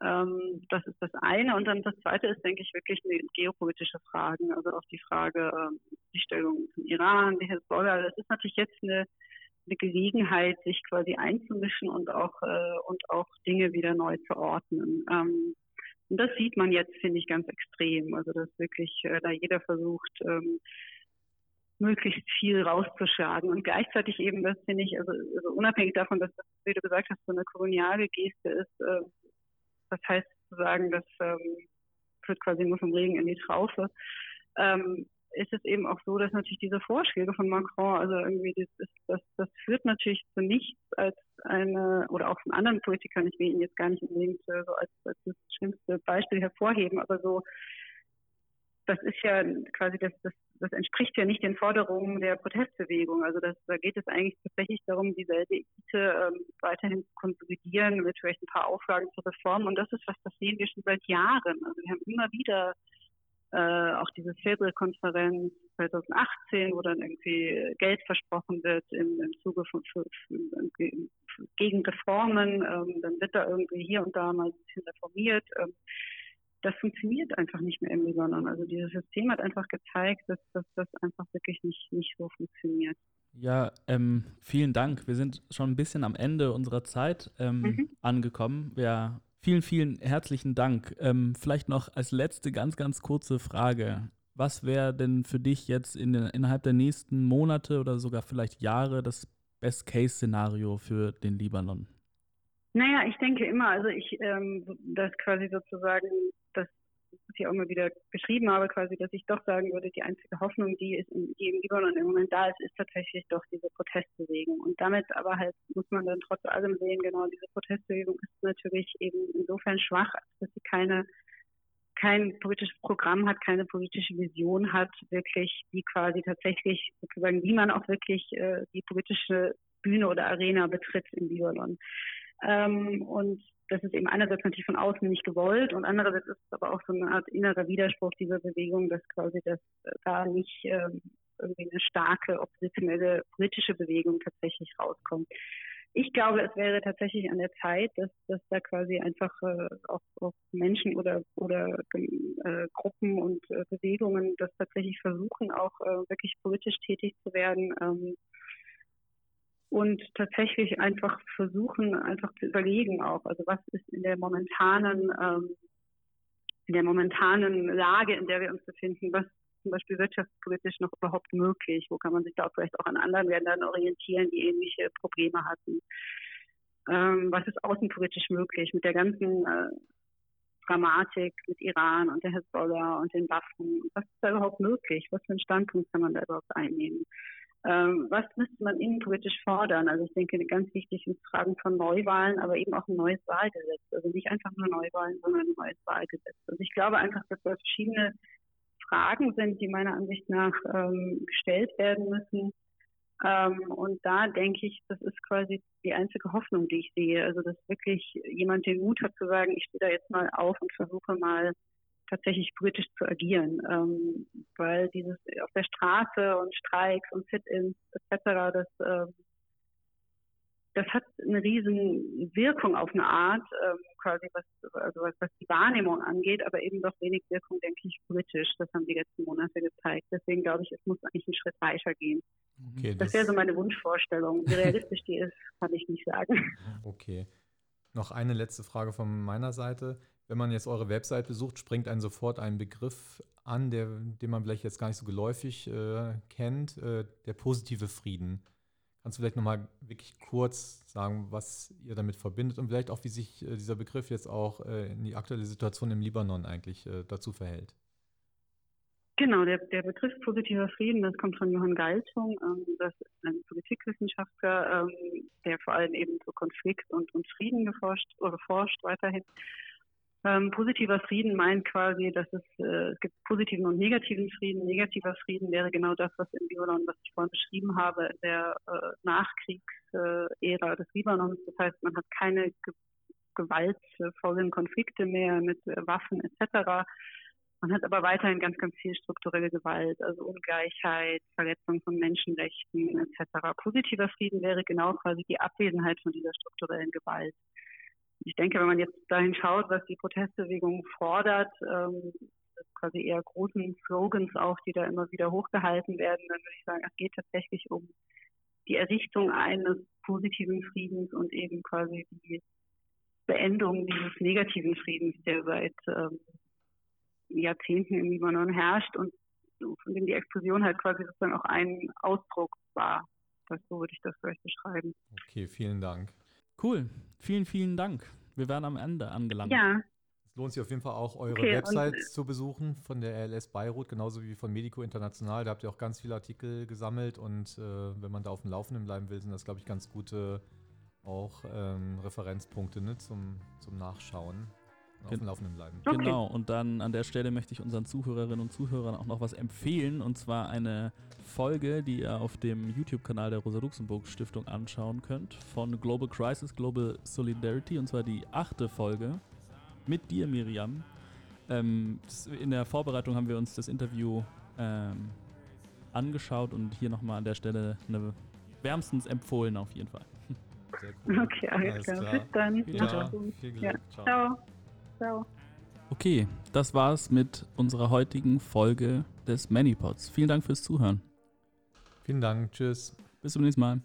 Ähm, das ist das eine. Und dann das zweite ist, denke ich, wirklich eine geopolitische Fragen. Also auch die Frage, ähm, die Stellung zum Iran, die Hezbollah. Das ist natürlich jetzt eine, eine Gelegenheit, sich quasi einzumischen und auch, äh, und auch Dinge wieder neu zu ordnen. Ähm, und das sieht man jetzt, finde ich, ganz extrem. Also dass wirklich äh, da jeder versucht, ähm, möglichst viel rauszuschlagen. Und gleichzeitig eben, das finde ich, also, also, unabhängig davon, dass das, wie du gesagt hast, so eine koloniale Geste ist, äh, das heißt zu sagen, das ähm, führt quasi nur vom Regen in die Traufe, ähm, ist es eben auch so, dass natürlich diese Vorschläge von Macron, also irgendwie das, das, das führt natürlich zu nichts als eine, oder auch von anderen Politikern, ich will ihn jetzt gar nicht unbedingt äh, so als, als das schlimmste Beispiel hervorheben, aber so das ist ja quasi, das, das, das entspricht ja nicht den Forderungen der Protestbewegung. Also das, da geht es eigentlich tatsächlich darum, dieselbe Elite ähm, weiterhin zu konsolidieren mit vielleicht ein paar Auflagen zur Reform. Und das ist was, das sehen wir schon seit Jahren. Also wir haben immer wieder äh, auch diese Februar-Konferenz 2018, wo dann irgendwie Geld versprochen wird im, im Zuge von für, für, gegen Reformen. Ähm, dann wird da irgendwie hier und da mal ein bisschen reformiert. Ähm, das funktioniert einfach nicht mehr im Libanon. Also dieses System hat einfach gezeigt, dass, dass das einfach wirklich nicht, nicht so funktioniert. Ja, ähm, vielen Dank. Wir sind schon ein bisschen am Ende unserer Zeit ähm, mhm. angekommen. Ja, vielen, vielen herzlichen Dank. Ähm, vielleicht noch als letzte ganz, ganz kurze Frage. Was wäre denn für dich jetzt in innerhalb der nächsten Monate oder sogar vielleicht Jahre das Best-Case-Szenario für den Libanon? Naja, ich denke immer, also ich, ähm, das quasi sozusagen das, was ich auch immer wieder geschrieben habe, quasi, dass ich doch sagen würde, die einzige Hoffnung, die, ist die im Libanon im Moment da ist, ist tatsächlich doch diese Protestbewegung. Und damit aber halt muss man dann trotz allem sehen, genau, diese Protestbewegung ist natürlich eben insofern schwach, dass sie keine kein politisches Programm hat, keine politische Vision hat, wirklich, die quasi tatsächlich sozusagen, wie man auch wirklich äh, die politische Bühne oder Arena betritt im Libanon. Ähm, und das ist eben einerseits natürlich von außen nicht gewollt und andererseits ist es aber auch so eine Art innerer Widerspruch dieser Bewegung, dass quasi das äh, da nicht ähm, irgendwie eine starke oppositionelle politische Bewegung tatsächlich rauskommt. Ich glaube, es wäre tatsächlich an der Zeit, dass, dass da quasi einfach äh, auch, auch Menschen oder oder äh, Gruppen und äh, Bewegungen das tatsächlich versuchen, auch äh, wirklich politisch tätig zu werden. Ähm, und tatsächlich einfach versuchen, einfach zu überlegen auch, also was ist in der momentanen, ähm, in der momentanen Lage, in der wir uns befinden, was zum Beispiel wirtschaftspolitisch noch überhaupt möglich, wo kann man sich da vielleicht auch an anderen Ländern orientieren, die ähnliche Probleme hatten. Ähm, was ist außenpolitisch möglich mit der ganzen äh, Dramatik mit Iran und der Hezbollah und den Waffen? Was ist da überhaupt möglich? Was für einen Standpunkt kann man da überhaupt einnehmen? Ähm, was müsste man innenpolitisch fordern? Also ich denke, ganz wichtig sind Fragen von Neuwahlen, aber eben auch ein neues Wahlgesetz. Also nicht einfach nur Neuwahlen, sondern ein neues Wahlgesetz. Also ich glaube einfach, dass das verschiedene Fragen sind, die meiner Ansicht nach ähm, gestellt werden müssen. Ähm, und da denke ich, das ist quasi die einzige Hoffnung, die ich sehe. Also dass wirklich jemand den Mut hat zu sagen, ich stehe da jetzt mal auf und versuche mal tatsächlich politisch zu agieren, ähm, weil dieses auf der Straße und Streiks und Sit-ins etc. das ähm, das hat eine riesen Wirkung auf eine Art, ähm, quasi was, also was, was die Wahrnehmung angeht, aber eben doch wenig Wirkung, denke ich, politisch. Das haben die letzten Monate gezeigt. Deswegen glaube ich, es muss eigentlich einen Schritt weiter gehen. Okay, das, das wäre so meine Wunschvorstellung. Wie realistisch die ist, kann ich nicht sagen. Okay. Noch eine letzte Frage von meiner Seite. Wenn man jetzt eure Website besucht, springt einen sofort ein Begriff an, der, den man vielleicht jetzt gar nicht so geläufig äh, kennt, äh, der positive Frieden. Kannst du vielleicht nochmal wirklich kurz sagen, was ihr damit verbindet und vielleicht auch, wie sich äh, dieser Begriff jetzt auch äh, in die aktuelle Situation im Libanon eigentlich äh, dazu verhält? Genau, der, der Begriff positiver Frieden, das kommt von Johann Galtung. Ähm, das ist ein Politikwissenschaftler, ähm, der vor allem eben zu Konflikt und, und Frieden geforscht oder forscht weiterhin. Ähm, positiver Frieden meint quasi, dass es, äh, es gibt positiven und negativen Frieden. Negativer Frieden wäre genau das, was im Libanon, was ich vorhin beschrieben habe, in der äh, Nachkriegsära des Libanons. Das heißt, man hat keine ge gewaltvollen Konflikte mehr mit äh, Waffen etc. Man hat aber weiterhin ganz, ganz viel strukturelle Gewalt, also Ungleichheit, Verletzung von Menschenrechten etc. Positiver Frieden wäre genau quasi die Abwesenheit von dieser strukturellen Gewalt. Ich denke, wenn man jetzt dahin schaut, was die Protestbewegung fordert, ähm, quasi eher großen Slogans auch, die da immer wieder hochgehalten werden, dann würde ich sagen, es geht tatsächlich um die Errichtung eines positiven Friedens und eben quasi die Beendung dieses negativen Friedens, der seit ähm, Jahrzehnten im Libanon herrscht und von dem die Explosion halt quasi sozusagen auch ein Ausdruck war. Das, so würde ich das vielleicht beschreiben. Okay, vielen Dank. Cool. Vielen, vielen Dank. Wir werden am Ende angelangt. Ja. Es lohnt sich auf jeden Fall auch, eure okay, Website zu besuchen von der RLS Beirut, genauso wie von Medico International. Da habt ihr auch ganz viele Artikel gesammelt und äh, wenn man da auf dem Laufenden bleiben will, sind das, glaube ich, ganz gute auch ähm, Referenzpunkte ne, zum, zum Nachschauen auf dem Laufenden bleiben. Okay. Genau, und dann an der Stelle möchte ich unseren Zuhörerinnen und Zuhörern auch noch was empfehlen, und zwar eine Folge, die ihr auf dem YouTube-Kanal der Rosa-Luxemburg-Stiftung anschauen könnt, von Global Crisis, Global Solidarity, und zwar die achte Folge mit dir, Miriam. Ähm, in der Vorbereitung haben wir uns das Interview ähm, angeschaut und hier nochmal an der Stelle eine wärmstens empfohlen auf jeden Fall. Sehr cool. Okay, alles, alles klar. Bis dann. Ja, viel Glück. Ja. Ciao. Ciao. Ciao. Okay, das war's mit unserer heutigen Folge des Manipods. Vielen Dank fürs Zuhören. Vielen Dank. Tschüss. Bis zum nächsten Mal.